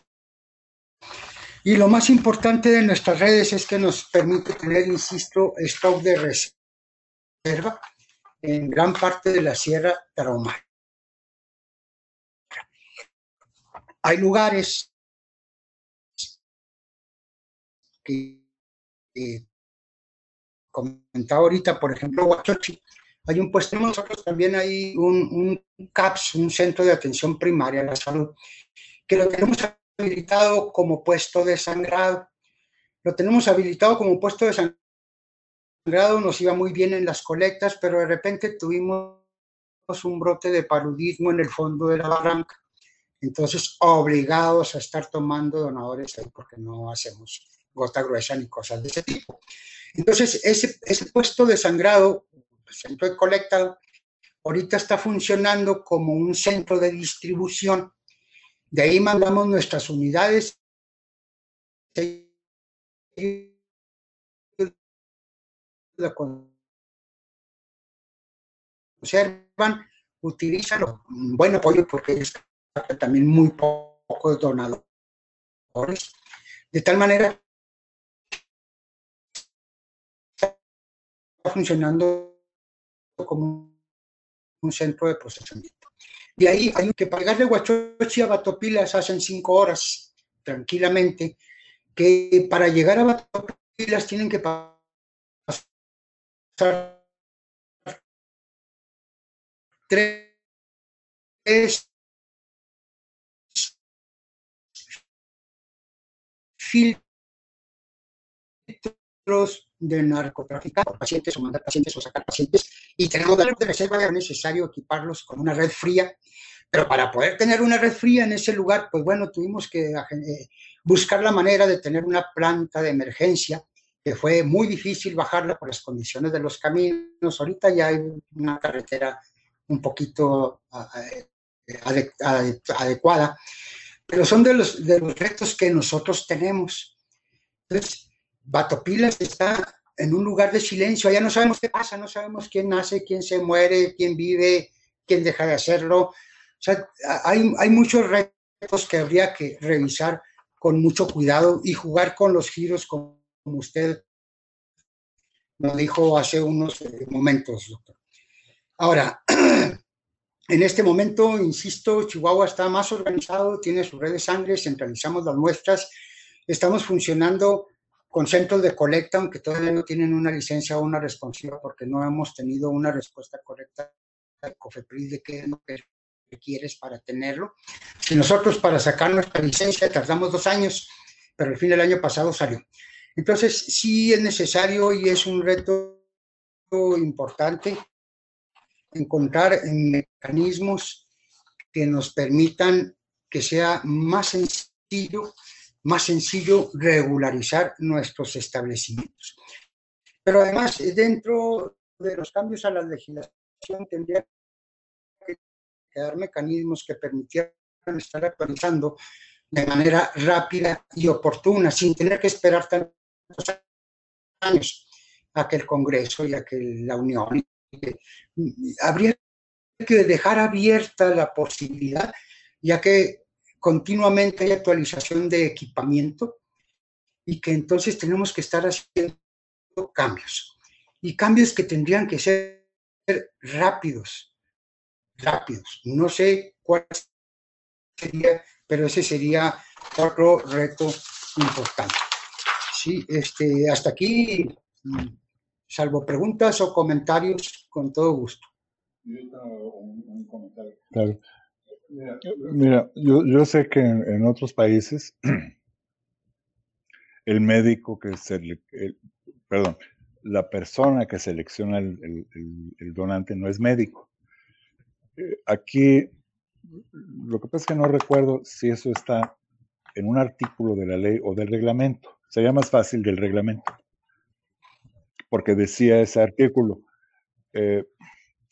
Y lo más importante de nuestras redes es que nos permite tener, insisto, stock de reserva en gran parte de la Sierra Tarahumara. Hay lugares que, comentaba ahorita, por ejemplo, Huachochi, hay un puesto, nosotros también hay un, un CAPS, un centro de atención primaria a la salud, que lo tenemos habilitado como puesto de sangrado. Lo tenemos habilitado como puesto de sangrado, nos iba muy bien en las colectas, pero de repente tuvimos un brote de paludismo en el fondo de la barranca. Entonces, obligados a estar tomando donadores ahí porque no hacemos gota gruesa ni cosas de ese tipo. Entonces, ese, ese puesto de sangrado, centro de colecta, ahorita está funcionando como un centro de distribución. De ahí mandamos nuestras unidades conservan, utilizan un buen apoyo porque es también muy pocos donadores, de tal manera está funcionando como un centro de procesamiento. De ahí hay que pagar de Huachochi a Batopilas hacen cinco horas tranquilamente, que para llegar a Batopilas tienen que pasar tres filtros de narcotráfico, pacientes o mandar pacientes o sacar pacientes, y tenemos de reserva, es necesario equiparlos con una red fría, pero para poder tener una red fría en ese lugar, pues bueno, tuvimos que eh, buscar la manera de tener una planta de emergencia, que fue muy difícil bajarla por las condiciones de los caminos. Ahorita ya hay una carretera un poquito adecuada, pero son de los, de los retos que nosotros tenemos. Entonces, Batopilas está en un lugar de silencio, allá no sabemos qué pasa, no sabemos quién nace, quién se muere, quién vive, quién deja de hacerlo. O sea, hay, hay muchos retos que habría que revisar con mucho cuidado y jugar con los giros como usted nos dijo hace unos eh, momentos, doctor. Ahora, en este momento, insisto, Chihuahua está más organizado, tiene su red de sangre, centralizamos las muestras, estamos funcionando con centros de colecta, aunque todavía no tienen una licencia o una responsiva, porque no hemos tenido una respuesta correcta de COFEPRIS de qué es lo que requieres para tenerlo. Si nosotros para sacar nuestra licencia tardamos dos años, pero al fin del año pasado salió. Entonces, sí es necesario y es un reto importante encontrar mecanismos que nos permitan que sea más sencillo más sencillo regularizar nuestros establecimientos. Pero además, dentro de los cambios a la legislación, tendría que quedar mecanismos que permitieran estar actualizando de manera rápida y oportuna, sin tener que esperar tantos años a que el Congreso y a que la Unión. Habría que dejar abierta la posibilidad, ya que continuamente hay actualización de equipamiento y que entonces tenemos que estar haciendo cambios. Y cambios que tendrían que ser rápidos, rápidos. No sé cuál sería, pero ese sería otro reto importante. Sí, este, hasta aquí, salvo preguntas o comentarios, con todo gusto. un, comentario. Claro. Mira, yo, sé que en, otros países el médico que se, perdón, la persona que selecciona el, donante no es médico. Eh, aquí, lo que pasa es que no recuerdo si eso está en un artículo de la ley o del reglamento. Sería más fácil del reglamento, porque decía ese artículo, eh,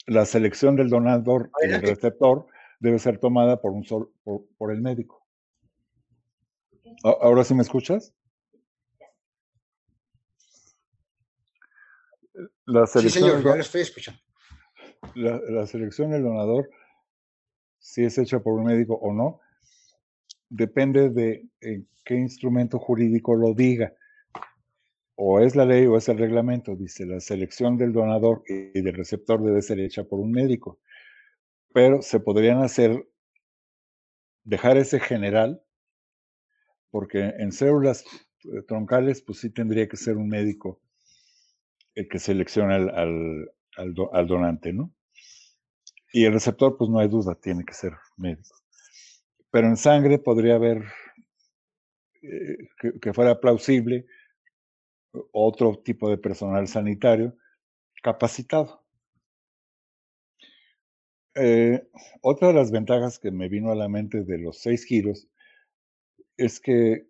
la selección del donador y el receptor debe ser tomada por, un sol, por, el médico. ¿Ahora sí me escuchas? La sí, señor, ya lo estoy escuchando. La, selección del donador, si es hecha por un médico o no, depende de qué instrumento jurídico lo diga. O es la ley o es el reglamento. Dice, la selección del donador y del receptor debe ser hecha por un médico pero se podrían hacer, dejar ese general, porque en células eh, troncales, pues sí tendría que ser un médico el que selecciona al, al, donante, ¿no? Y el receptor, pues no hay duda, tiene que ser médico. Pero en sangre podría haber eh, que, fuera plausible otro tipo de personal sanitario capacitado. Eh, otra de las ventajas que me vino a la mente de los seis giros es que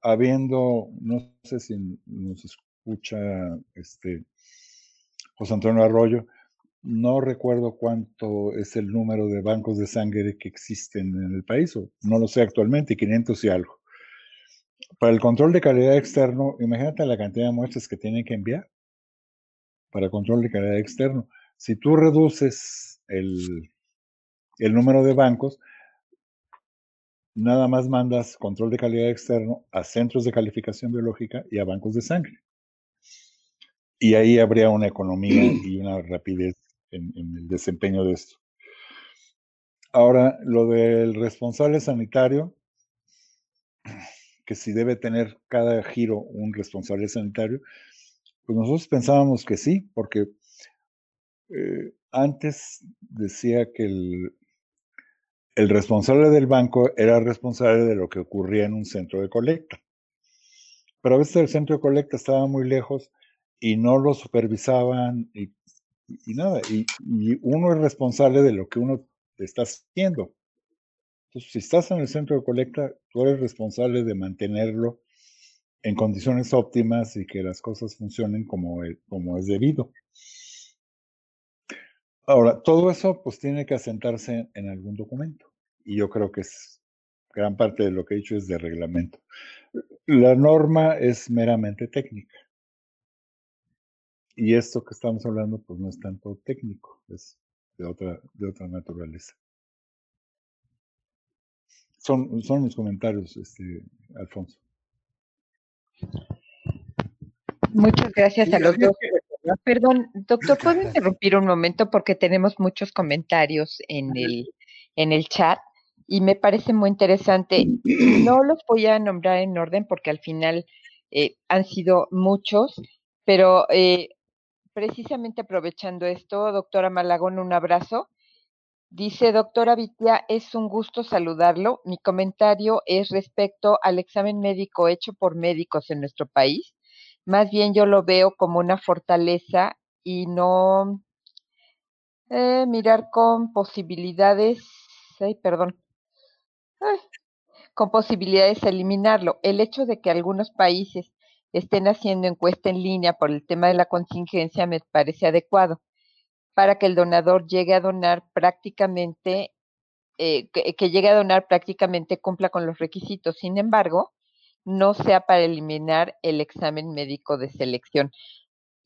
habiendo, no sé si nos escucha este José Antonio Arroyo, no recuerdo cuánto es el número de bancos de sangre que existen en el país, o no lo sé actualmente, 500 y algo. Para el control de calidad externo, imagínate la cantidad de muestras que tienen que enviar para control de calidad externo. Si tú reduces el, el número de bancos, nada más mandas control de calidad externo a centros de calificación biológica y a bancos de sangre. Y ahí habría una economía y una rapidez en, el desempeño de esto. Ahora, lo del responsable sanitario, que si debe tener cada giro un responsable sanitario, pues nosotros pensábamos que sí, porque eh, antes decía que el, el responsable del banco era responsable de lo que ocurría en un centro de colecta. Pero a veces el centro de colecta estaba muy lejos y no lo supervisaban y, nada. Y, uno es responsable de lo que uno está haciendo. Entonces, si estás en el centro de colecta, tú eres responsable de mantenerlo en condiciones óptimas y que las cosas funcionen como, como es debido. Ahora, todo eso pues tiene que asentarse en algún documento y yo creo que es gran parte de lo que he dicho es de reglamento. La norma es meramente técnica. Y esto que estamos hablando pues no es tanto técnico, es de otra, de otra naturaleza. Son, son mis comentarios, este, Alfonso. Muchas gracias a los dos. Perdón, doctor, ¿puedo interrumpir un momento? Porque tenemos muchos comentarios en el, en el chat y me parece muy interesante. No los voy a nombrar en orden porque al final eh, han sido muchos, pero eh, precisamente aprovechando esto, doctora Malagón, un abrazo. Dice, doctora Vitia, es un gusto saludarlo. Mi comentario es respecto al examen médico hecho por médicos en nuestro país más bien yo lo veo como una fortaleza y no eh, mirar con posibilidades, ay, perdón, con posibilidades de eliminarlo. El hecho de que algunos países estén haciendo encuesta en línea por el tema de la contingencia me parece adecuado para que el donador llegue a donar prácticamente, eh, que llegue a donar prácticamente cumpla con los requisitos. Sin embargo, no sea para eliminar el examen médico de selección.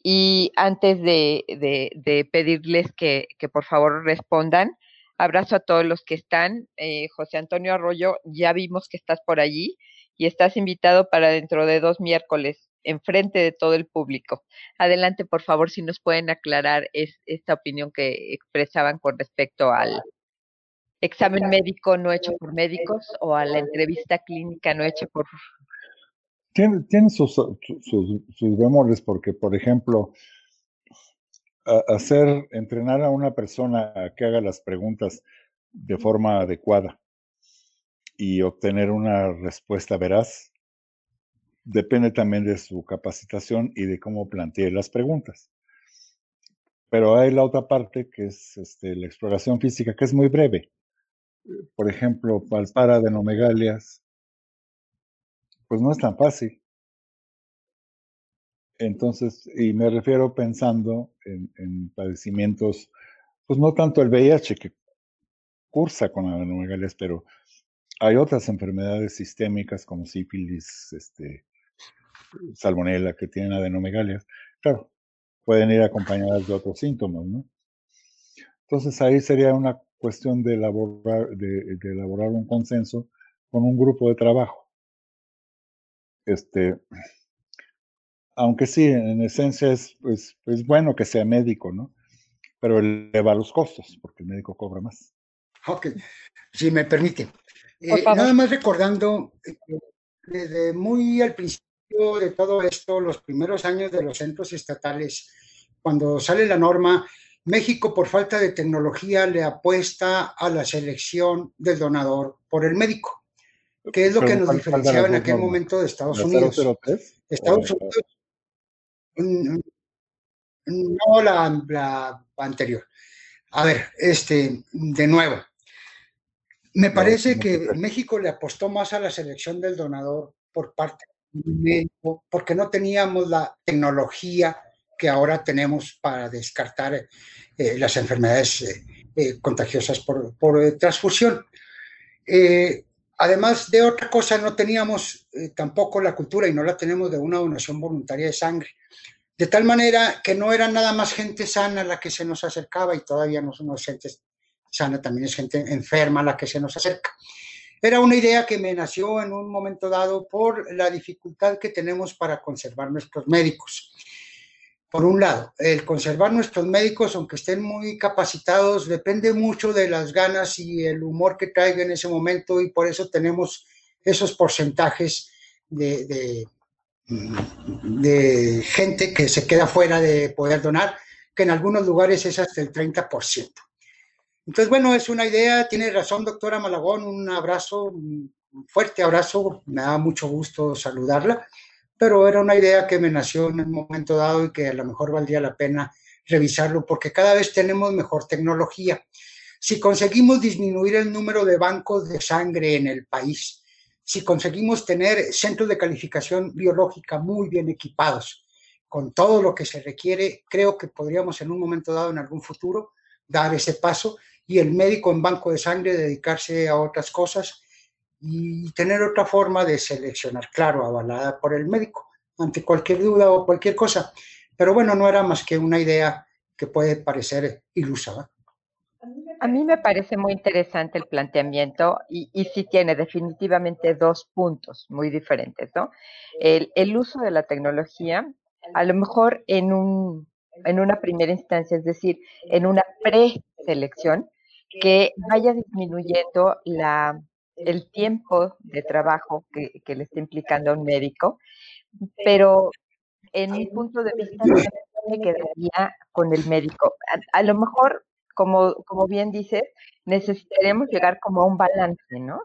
Y antes de, de, pedirles que, que, por favor respondan, abrazo a todos los que están. Eh, José Antonio Arroyo, ya vimos que estás por allí y estás invitado para dentro de dos miércoles, enfrente de todo el público. Adelante, por favor, si nos pueden aclarar es, esta opinión que expresaban con respecto al examen médico no hecho por médicos o a la entrevista clínica no hecha por tiene, sus, sus, bemoles porque, por ejemplo, hacer, entrenar a una persona a que haga las preguntas de forma adecuada y obtener una respuesta veraz, depende también de su capacitación y de cómo plantee las preguntas. Pero hay la otra parte que es este, la exploración física, que es muy breve. Por ejemplo, palpar adenomegalias, pues no es tan fácil. Entonces, y me refiero pensando en, padecimientos, pues no tanto el VIH que cursa con adenomegalias, pero hay otras enfermedades sistémicas como sífilis, este, salmonella que tienen adenomegalias. Claro, pueden ir acompañadas de otros síntomas, ¿no? Entonces ahí sería una cuestión de elaborar, de elaborar un consenso con un grupo de trabajo este, aunque sí, en esencia es, pues, es bueno que sea médico, ¿no? Pero eleva los costos, porque el médico cobra más. Ok, si me permite. Eh, nada más recordando, eh, desde muy al principio de todo esto, los primeros años de los centros estatales, cuando sale la norma, México por falta de tecnología le apuesta a la selección del donador por el médico, que es lo que nos diferenciaba en aquel momento de Estados Unidos. Estados Unidos. No la, la anterior. A ver, este, de nuevo, me parece que México le apostó más a la selección del donador por parte del médico, porque no teníamos la tecnología que ahora tenemos para descartar eh, las enfermedades eh, eh, contagiosas por, por transfusión. además de otra cosa, no teníamos tampoco la cultura y no la tenemos de una donación voluntaria de sangre. De tal manera que no era nada más gente sana la que se nos acercaba y todavía no somos gente sana, también es gente enferma la que se nos acerca. Era una idea que me nació en un momento dado por la dificultad que tenemos para conservar nuestros médicos. Por un lado, el conservar nuestros médicos, aunque estén muy capacitados, depende mucho de las ganas y el humor que traiga en ese momento y por eso tenemos esos porcentajes de, de, gente que se queda fuera de poder donar, que en algunos lugares es hasta el 30%. Entonces, bueno, es una idea, tiene razón, doctora Malagón, un abrazo, un fuerte abrazo, me da mucho gusto saludarla pero era una idea que me nació en un momento dado y que a lo mejor valdría la pena revisarlo porque cada vez tenemos mejor tecnología. Si conseguimos disminuir el número de bancos de sangre en el país, si conseguimos tener centros de calificación biológica muy bien equipados, con todo lo que se requiere, creo que podríamos en un momento dado, en algún futuro, dar ese paso y el médico en banco de sangre dedicarse a otras cosas y tener otra forma de seleccionar, claro, avalada por el médico, ante cualquier duda o cualquier cosa. Pero bueno, no era más que una idea que puede parecer ilusa. A mí me parece muy interesante el planteamiento y, y sí tiene definitivamente dos puntos muy diferentes, ¿no? El, el uso de la tecnología, a lo mejor en, un, en una primera instancia, es decir, en una preselección, que vaya disminuyendo la, el tiempo de trabajo que, que, le está implicando a un médico, pero en mi punto de vista me quedaría con el médico. A, lo mejor, como, como bien dices, necesitaremos llegar como a un balance, ¿no?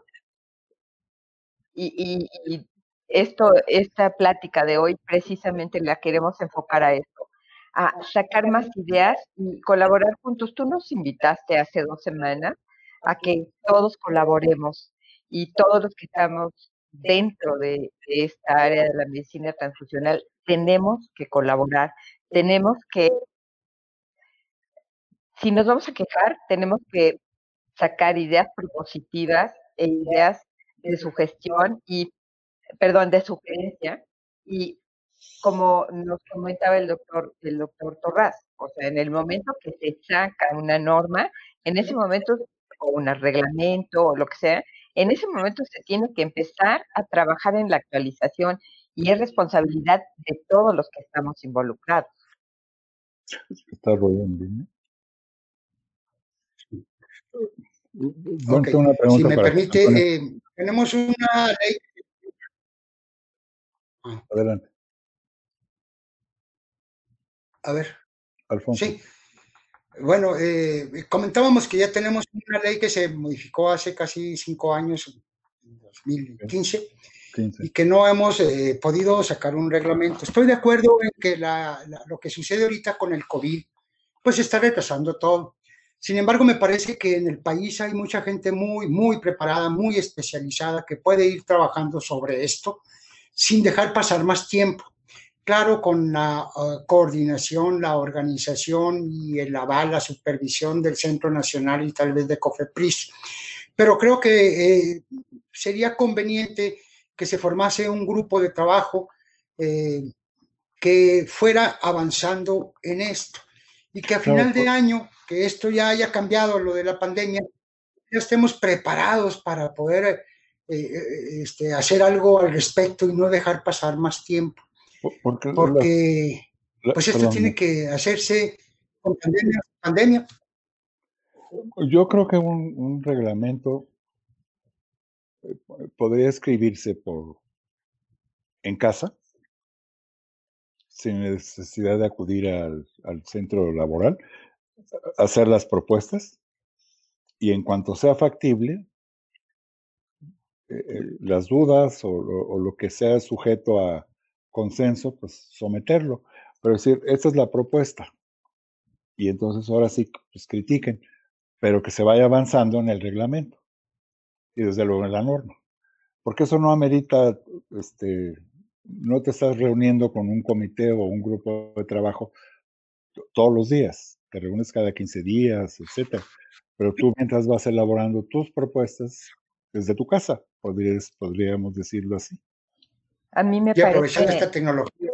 Y, y, y esto, esta plática de hoy precisamente la queremos enfocar a esto, a sacar más ideas y colaborar juntos. Tú nos invitaste hace dos semanas a que todos colaboremos y todos los que estamos dentro de, esta área de la medicina transfusional tenemos que colaborar, tenemos que, si nos vamos a quejar, tenemos que sacar ideas propositivas e ideas de sugestión y, perdón, de sugerencia. Y como nos comentaba el doctor, el doctor Torraz, o sea, en el momento que se saca una norma, en ese momento, o un reglamento o lo que sea, en ese momento se tiene que empezar a trabajar en la actualización y es responsabilidad de todos los que estamos involucrados. Está bien. Okay. Una pregunta si me permite, eh, tenemos una ley. Adelante. A ver. Alfonso. Sí. Bueno, eh, comentábamos que ya tenemos una ley que se modificó hace casi cinco años, en 2015, y que no hemos eh, podido sacar un reglamento. Estoy de acuerdo en que lo que sucede ahorita con el COVID, pues está retrasando todo. Sin embargo, me parece que en el país hay mucha gente muy, muy preparada, muy especializada, que puede ir trabajando sobre esto sin dejar pasar más tiempo claro, con la uh, coordinación, la organización y el aval, la supervisión del Centro Nacional y tal vez de COFEPRIS. Pero creo que eh, sería conveniente que se formase un grupo de trabajo eh, que fuera avanzando en esto y que a final de año, que esto ya haya cambiado lo de la pandemia, ya estemos preparados para poder eh, este, hacer algo al respecto y no dejar pasar más tiempo. Porque, pues esto tiene que hacerse con pandemia, pandemia. Yo creo que un, un reglamento eh, podría escribirse por en casa, sin necesidad de acudir al, al centro laboral, hacer las propuestas y en cuanto sea factible, eh, eh, las dudas o, lo que sea sujeto a consenso, pues someterlo. Pero decir, esta es la propuesta. Y entonces ahora sí, pues critiquen, pero que se vaya avanzando en el reglamento y desde luego en la norma. Porque eso no amerita, este, no te estás reuniendo con un comité o un grupo de trabajo todos los días, te reúnes cada 15 días, etcétera. Pero tú mientras vas elaborando tus propuestas desde tu casa, podríamos decirlo así. A mí me y aprovechando esta tecnología.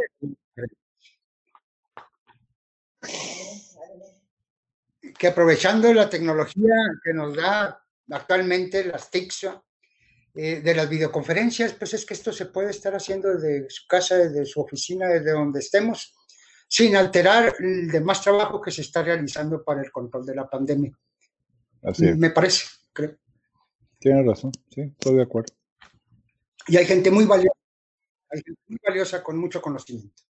Que aprovechando la tecnología que nos da actualmente las TICs eh, de las videoconferencias, pues es que esto se puede estar haciendo desde su casa, desde su oficina, desde donde estemos, sin alterar el demás trabajo que se está realizando para el control de la pandemia. Así Me parece, creo. Tiene razón, sí, estoy de acuerdo. Y hay gente muy valiosa, muy valiosa con mucho conocimiento.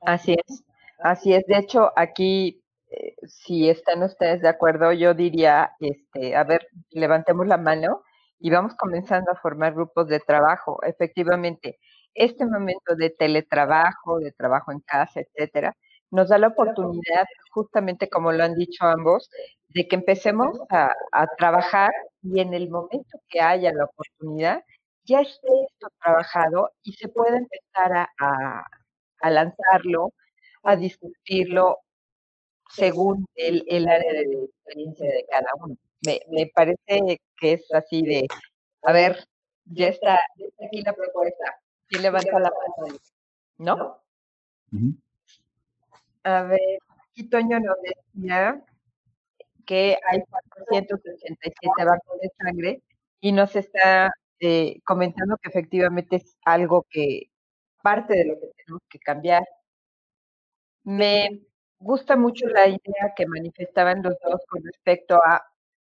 Así es, así es. De hecho, aquí, eh, si están ustedes de acuerdo, yo diría, este, a ver, levantemos la mano y vamos comenzando a formar grupos de trabajo. Efectivamente, este momento de teletrabajo, de trabajo en casa, etcétera, nos da la oportunidad, justamente como lo han dicho ambos, de que empecemos a, trabajar y en el momento que haya la oportunidad, ya esté esto trabajado y se pueda empezar a, lanzarlo, a discutirlo según el, área de experiencia de cada uno. Me, me, parece que es así de, a ver, ya está, aquí la propuesta, ¿quién levanta la mano? ¿No? A ver, aquí Toño nos decía que hay 487 bancos de sangre y nos está eh, comentando que efectivamente es algo que parte de lo que tenemos que cambiar. Me gusta mucho la idea que manifestaban los dos con respecto a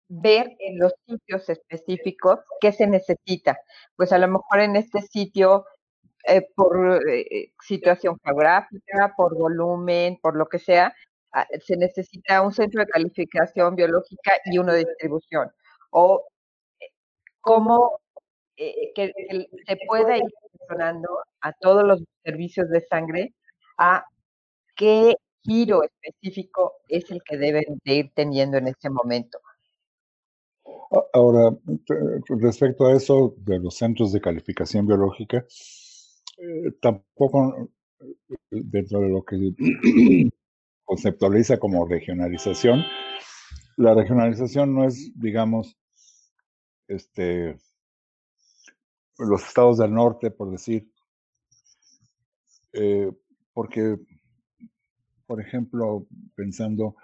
ver en los sitios específicos qué se necesita. Pues a lo mejor en este sitio, eh, por eh, situación geográfica, por volumen, por lo que sea, ah, se necesita un centro de calificación biológica y uno de distribución. O eh, cómo que, se pueda ir funcionando a todos los servicios de sangre a qué giro específico es el que deben de ir teniendo en este momento. Ahora, respecto a eso de los centros de calificación biológica, eh, tampoco eh, dentro de lo que conceptualiza como regionalización, la regionalización no es, digamos, este, los estados del norte, por decir, eh, porque, por ejemplo, pensando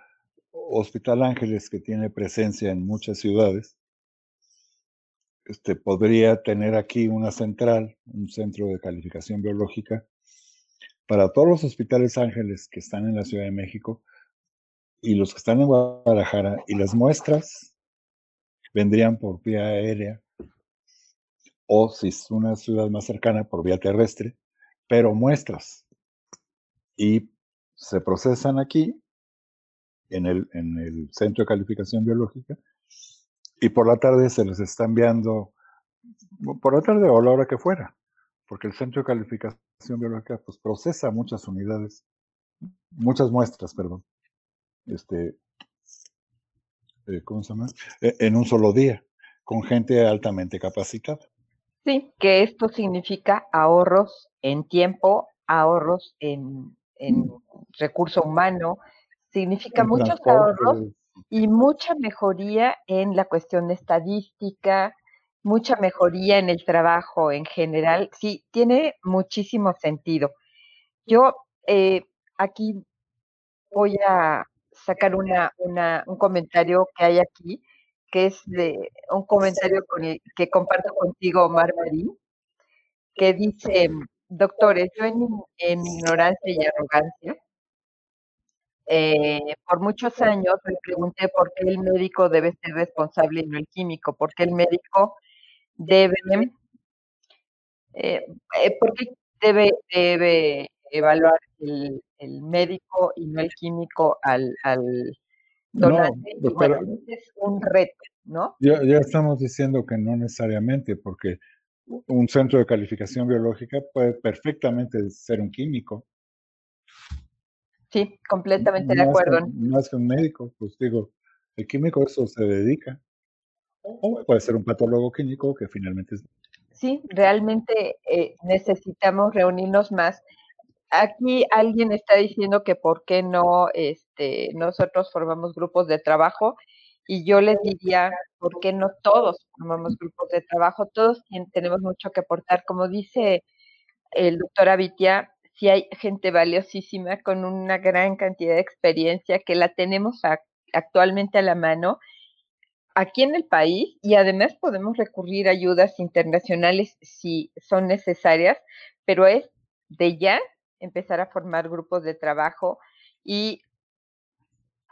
Hospital Ángeles, que tiene presencia en muchas ciudades, este, podría tener aquí una central, un centro de calificación biológica para todos los hospitales ángeles que están en la Ciudad de México y los que están en Guadalajara y las muestras vendrían por vía aérea o si es una ciudad más cercana por vía terrestre, pero muestras y se procesan aquí en el, en el centro de calificación biológica y por la tarde se les está enviando, por la tarde o la hora que fuera, porque el centro de calificación biológica pues procesa muchas unidades, muchas muestras, perdón, este, eh, ¿cómo se llama? E, en un solo día, con gente altamente capacitada. Sí, que esto significa ahorros en tiempo, ahorros en, en recurso humano, significa muchos ahorros y mucha mejoría en la cuestión estadística, mucha mejoría en el trabajo en general. Sí, tiene muchísimo sentido. Yo eh, aquí voy a sacar una, un comentario que hay aquí, que es de un comentario con que comparto contigo, Omar Marín, que dice, doctores, yo en, ignorancia y arrogancia eh, por muchos años me pregunté por qué el médico debe ser responsable y no el químico, por qué el médico debe, eh, eh, por qué debe, debe evaluar el, médico y no el químico al, al donante. No, pero, es un reto, ¿no? Ya, ya estamos diciendo que no necesariamente, porque un centro de calificación biológica puede perfectamente ser un químico. Sí, completamente de acuerdo. no es que un médico, pues digo, el químico eso se dedica. O puede ser un patólogo clínico que finalmente es. Sí, realmente eh, necesitamos reunirnos más. Aquí alguien está diciendo que por qué no este, nosotros formamos grupos de trabajo y yo les diría, ¿por qué no todos formamos grupos de trabajo? Todos tenemos mucho que aportar. Como dice el doctor Avitia, si hay gente valiosísima con una gran cantidad de experiencia que la tenemos actualmente a la mano aquí en el país y además podemos recurrir a ayudas internacionales si son necesarias, pero es de ya empezar a formar grupos de trabajo y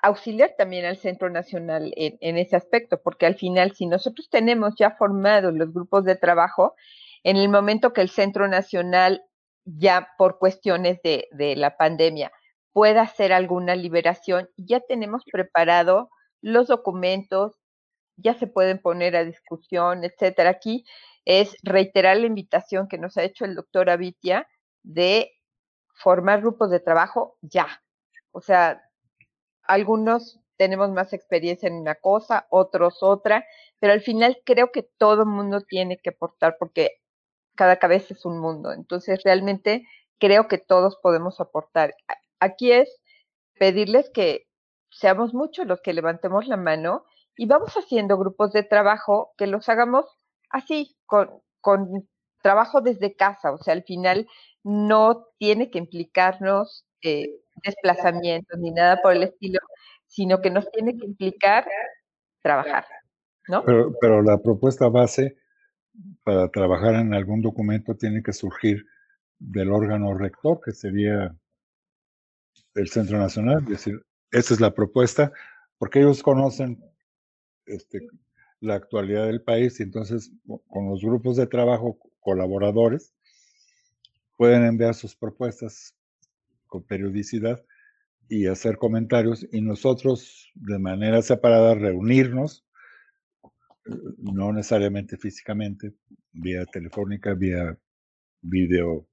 auxiliar también al Centro Nacional en, en, ese aspecto, porque al final, si nosotros tenemos ya formados los grupos de trabajo, en el momento que el Centro Nacional, ya por cuestiones de, de la pandemia, pueda hacer alguna liberación, ya tenemos preparado los documentos, ya se pueden poner a discusión, etcétera. Aquí es reiterar la invitación que nos ha hecho el doctor Avitia de formar grupos de trabajo ya. O sea, algunos tenemos más experiencia en una cosa, otros otra, pero al final creo que todo mundo tiene que aportar porque cada cabeza es un mundo. Entonces, realmente creo que todos podemos aportar. Aquí es pedirles que seamos muchos los que levantemos la mano y vamos haciendo grupos de trabajo que los hagamos así, con, con trabajo desde casa. O sea, al final no tiene que implicarnos eh, desplazamientos ni nada por el estilo, sino que nos tiene que implicar trabajar, ¿no? Pero, pero la propuesta base para trabajar en algún documento tiene que surgir del órgano rector, que sería el Centro Nacional, es decir, esa es la propuesta, porque ellos conocen este, la actualidad del país y entonces con los grupos de trabajo colaboradores pueden enviar sus propuestas con periodicidad y hacer comentarios y nosotros de manera separada reunirnos, no necesariamente físicamente, vía telefónica, vía video,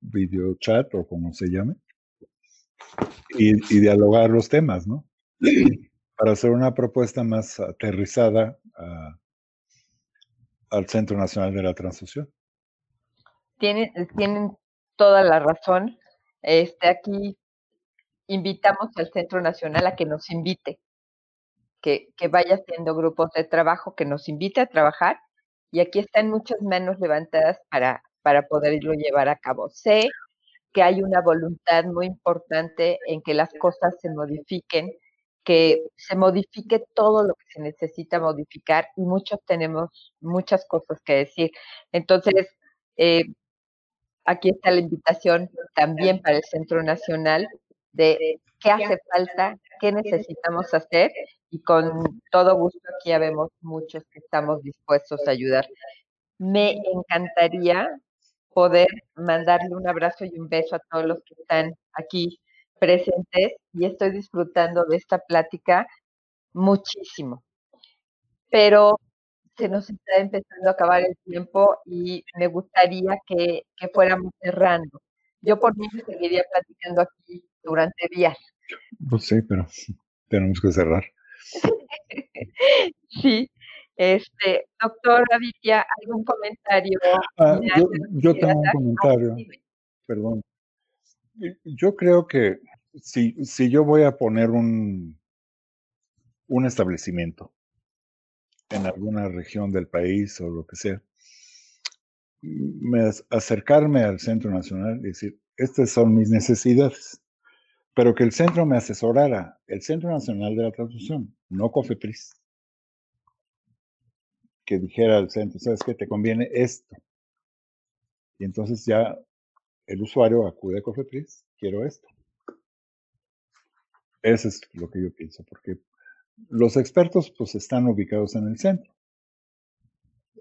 video chat o como se llame, y, dialogar los temas, ¿no? Para hacer una propuesta más aterrizada al Centro Nacional de la Transfusión. Tienen, tienen toda la razón. Este, aquí invitamos al Centro Nacional a que nos invite, que, que vaya haciendo grupos de trabajo, que nos invite a trabajar y aquí están muchas manos levantadas para, para poderlo llevar a cabo. Sé que hay una voluntad muy importante en que las cosas se modifiquen, que se modifique todo lo que se necesita modificar y muchos tenemos muchas cosas que decir. Entonces, eh, aquí está la invitación también para el Centro Nacional de qué hace falta, qué necesitamos hacer y con todo gusto aquí ya vemos muchos que estamos dispuestos a ayudar. Me encantaría poder mandarle un abrazo y un beso a todos los que están aquí presentes y estoy disfrutando de esta plática muchísimo. Pero se nos está empezando a acabar el tiempo y me gustaría que, que fuéramos cerrando. Yo por mí seguiría platicando aquí durante días. Pues sí, pero tenemos que cerrar. sí. Este, doctor Avitia, ¿algún comentario? Ah, yo, tengo un comentario, perdón. Yo creo que si, si yo voy a poner un, un establecimiento en alguna región del país o lo que sea, me, acercarme al Centro Nacional y decir, estas son mis necesidades, pero que el centro me asesorara, el Centro Nacional de la Traducción, no COFEPRIS, que dijera al centro, sabes que te conviene esto. Y entonces ya el usuario acude a COFEPRIS, quiero esto. Eso es lo que yo pienso, porque los expertos pues están ubicados en el centro,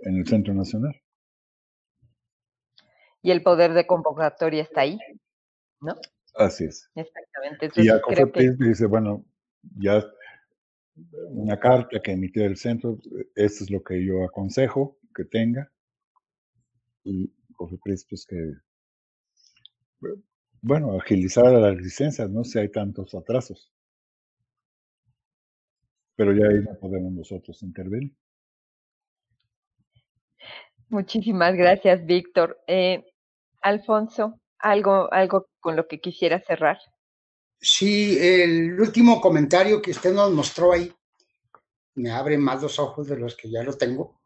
en el centro nacional. y el poder de convocatoria está ahí, ¿no? Así es. Exactamente. y ya COFEPRIS dice, bueno, ya una carta que emitió el centro, esto es lo que yo aconsejo que tenga. Y COFEPRIS, pues que, bueno, agilizar las licencias, ¿no? Si hay tantos atrasos. Pero ya ahí no podemos nosotros intervenir. Muchísimas gracias, Víctor. Eh, Alfonso, algo, algo con lo que quisiera cerrar. Sí, el último comentario que usted nos mostró ahí me abre más los ojos de los que ya lo tengo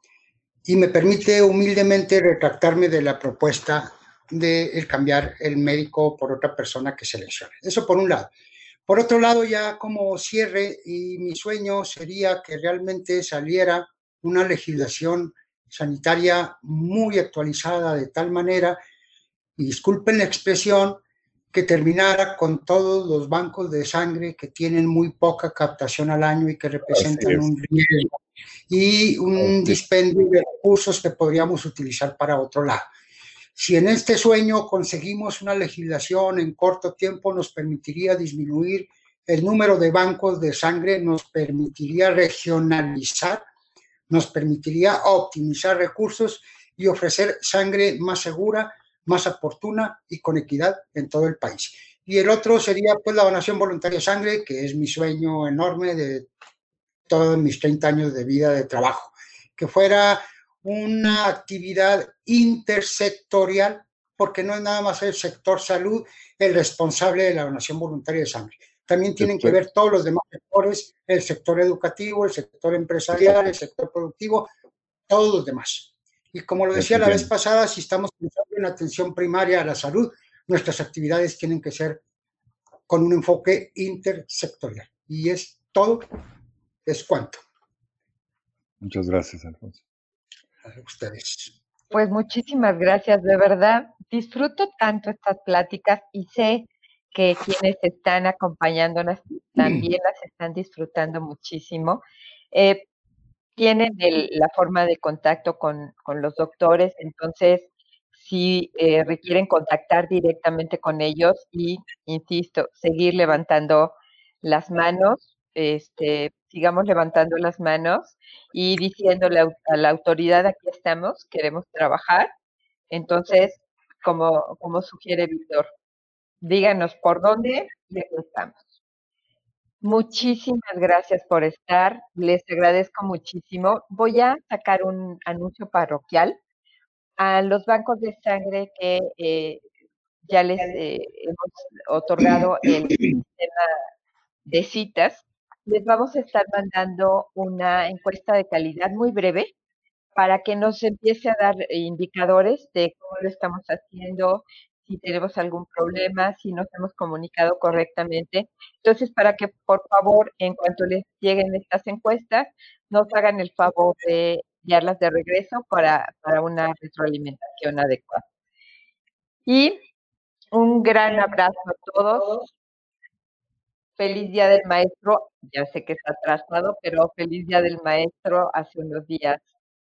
y me permite humildemente retractarme de la propuesta de el cambiar el médico por otra persona que seleccione. Eso por un lado. Por otro lado, ya como cierre, y mi sueño sería que realmente saliera una legislación sanitaria muy actualizada de tal manera, y disculpen la expresión, que terminara con todos los bancos de sangre que tienen muy poca captación al año y que representan un riesgo y un dispendio de recursos que podríamos utilizar para otro lado. Si en este sueño conseguimos una legislación en corto tiempo, nos permitiría disminuir el número de bancos de sangre, nos permitiría regionalizar, nos permitiría optimizar recursos y ofrecer sangre más segura más oportuna y con equidad en todo el país. Y el otro sería pues la donación voluntaria de sangre, que es mi sueño enorme de todos mis 30 años de vida de trabajo, que fuera una actividad intersectorial, porque no es nada más el sector salud el responsable de la donación voluntaria de sangre. También tienen que ver todos los demás sectores, el sector educativo, el sector empresarial, el sector productivo, todos los demás. Y como lo decía la vez pasada, si estamos pensando en atención primaria a la salud, nuestras actividades tienen que ser con un enfoque intersectorial. Y es todo, es cuanto. Muchas gracias, Alfonso. A ustedes. Pues muchísimas gracias, de verdad. Disfruto tanto estas pláticas y sé que quienes están acompañándonos también las están disfrutando muchísimo. Eh, tienen la forma de contacto con, los doctores, entonces si eh, requieren contactar directamente con ellos y, insisto, seguir levantando las manos, este, sigamos levantando las manos y diciéndole a la autoridad, aquí estamos, queremos trabajar. Entonces, como, como sugiere Víctor, díganos por dónde y aquí estamos. Muchísimas gracias por estar. Les agradezco muchísimo. Voy a sacar un anuncio parroquial a los bancos de sangre que eh, ya les eh, hemos otorgado el sistema de citas. Les vamos a estar mandando una encuesta de calidad muy breve para que nos empiece a dar indicadores de cómo lo estamos haciendo, si tenemos algún problema, si nos hemos comunicado correctamente. Entonces, para que por favor, en cuanto les lleguen estas encuestas, nos hagan el favor de enviarlas de regreso para, para una retroalimentación adecuada. Y un gran abrazo a todos. Feliz Día del Maestro. Ya sé que está atrasado, pero feliz Día del Maestro hace unos días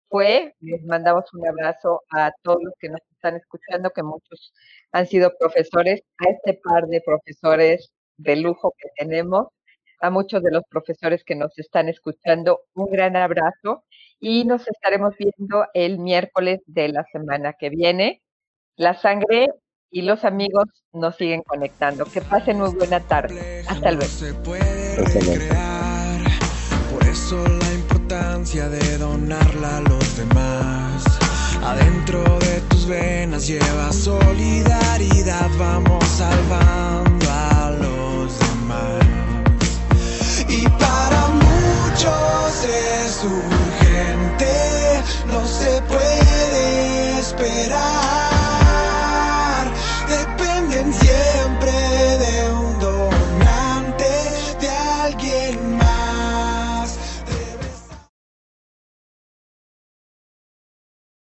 fue. Les mandamos un abrazo a todos los que nos están escuchando, que muchos han sido profesores, a este par de profesores de lujo que tenemos, a muchos de los profesores que nos están escuchando, un gran abrazo y nos estaremos viendo el miércoles de la semana que viene. La sangre y los amigos nos siguen conectando. Que pasen muy buena tarde. Hasta luego. Hasta luego. Por eso la importancia de donarla a los demás. Adentro de tus venas lleva solidaridad, vamos salvando a los demás. Y para muchos es urgente, no se puede esperar.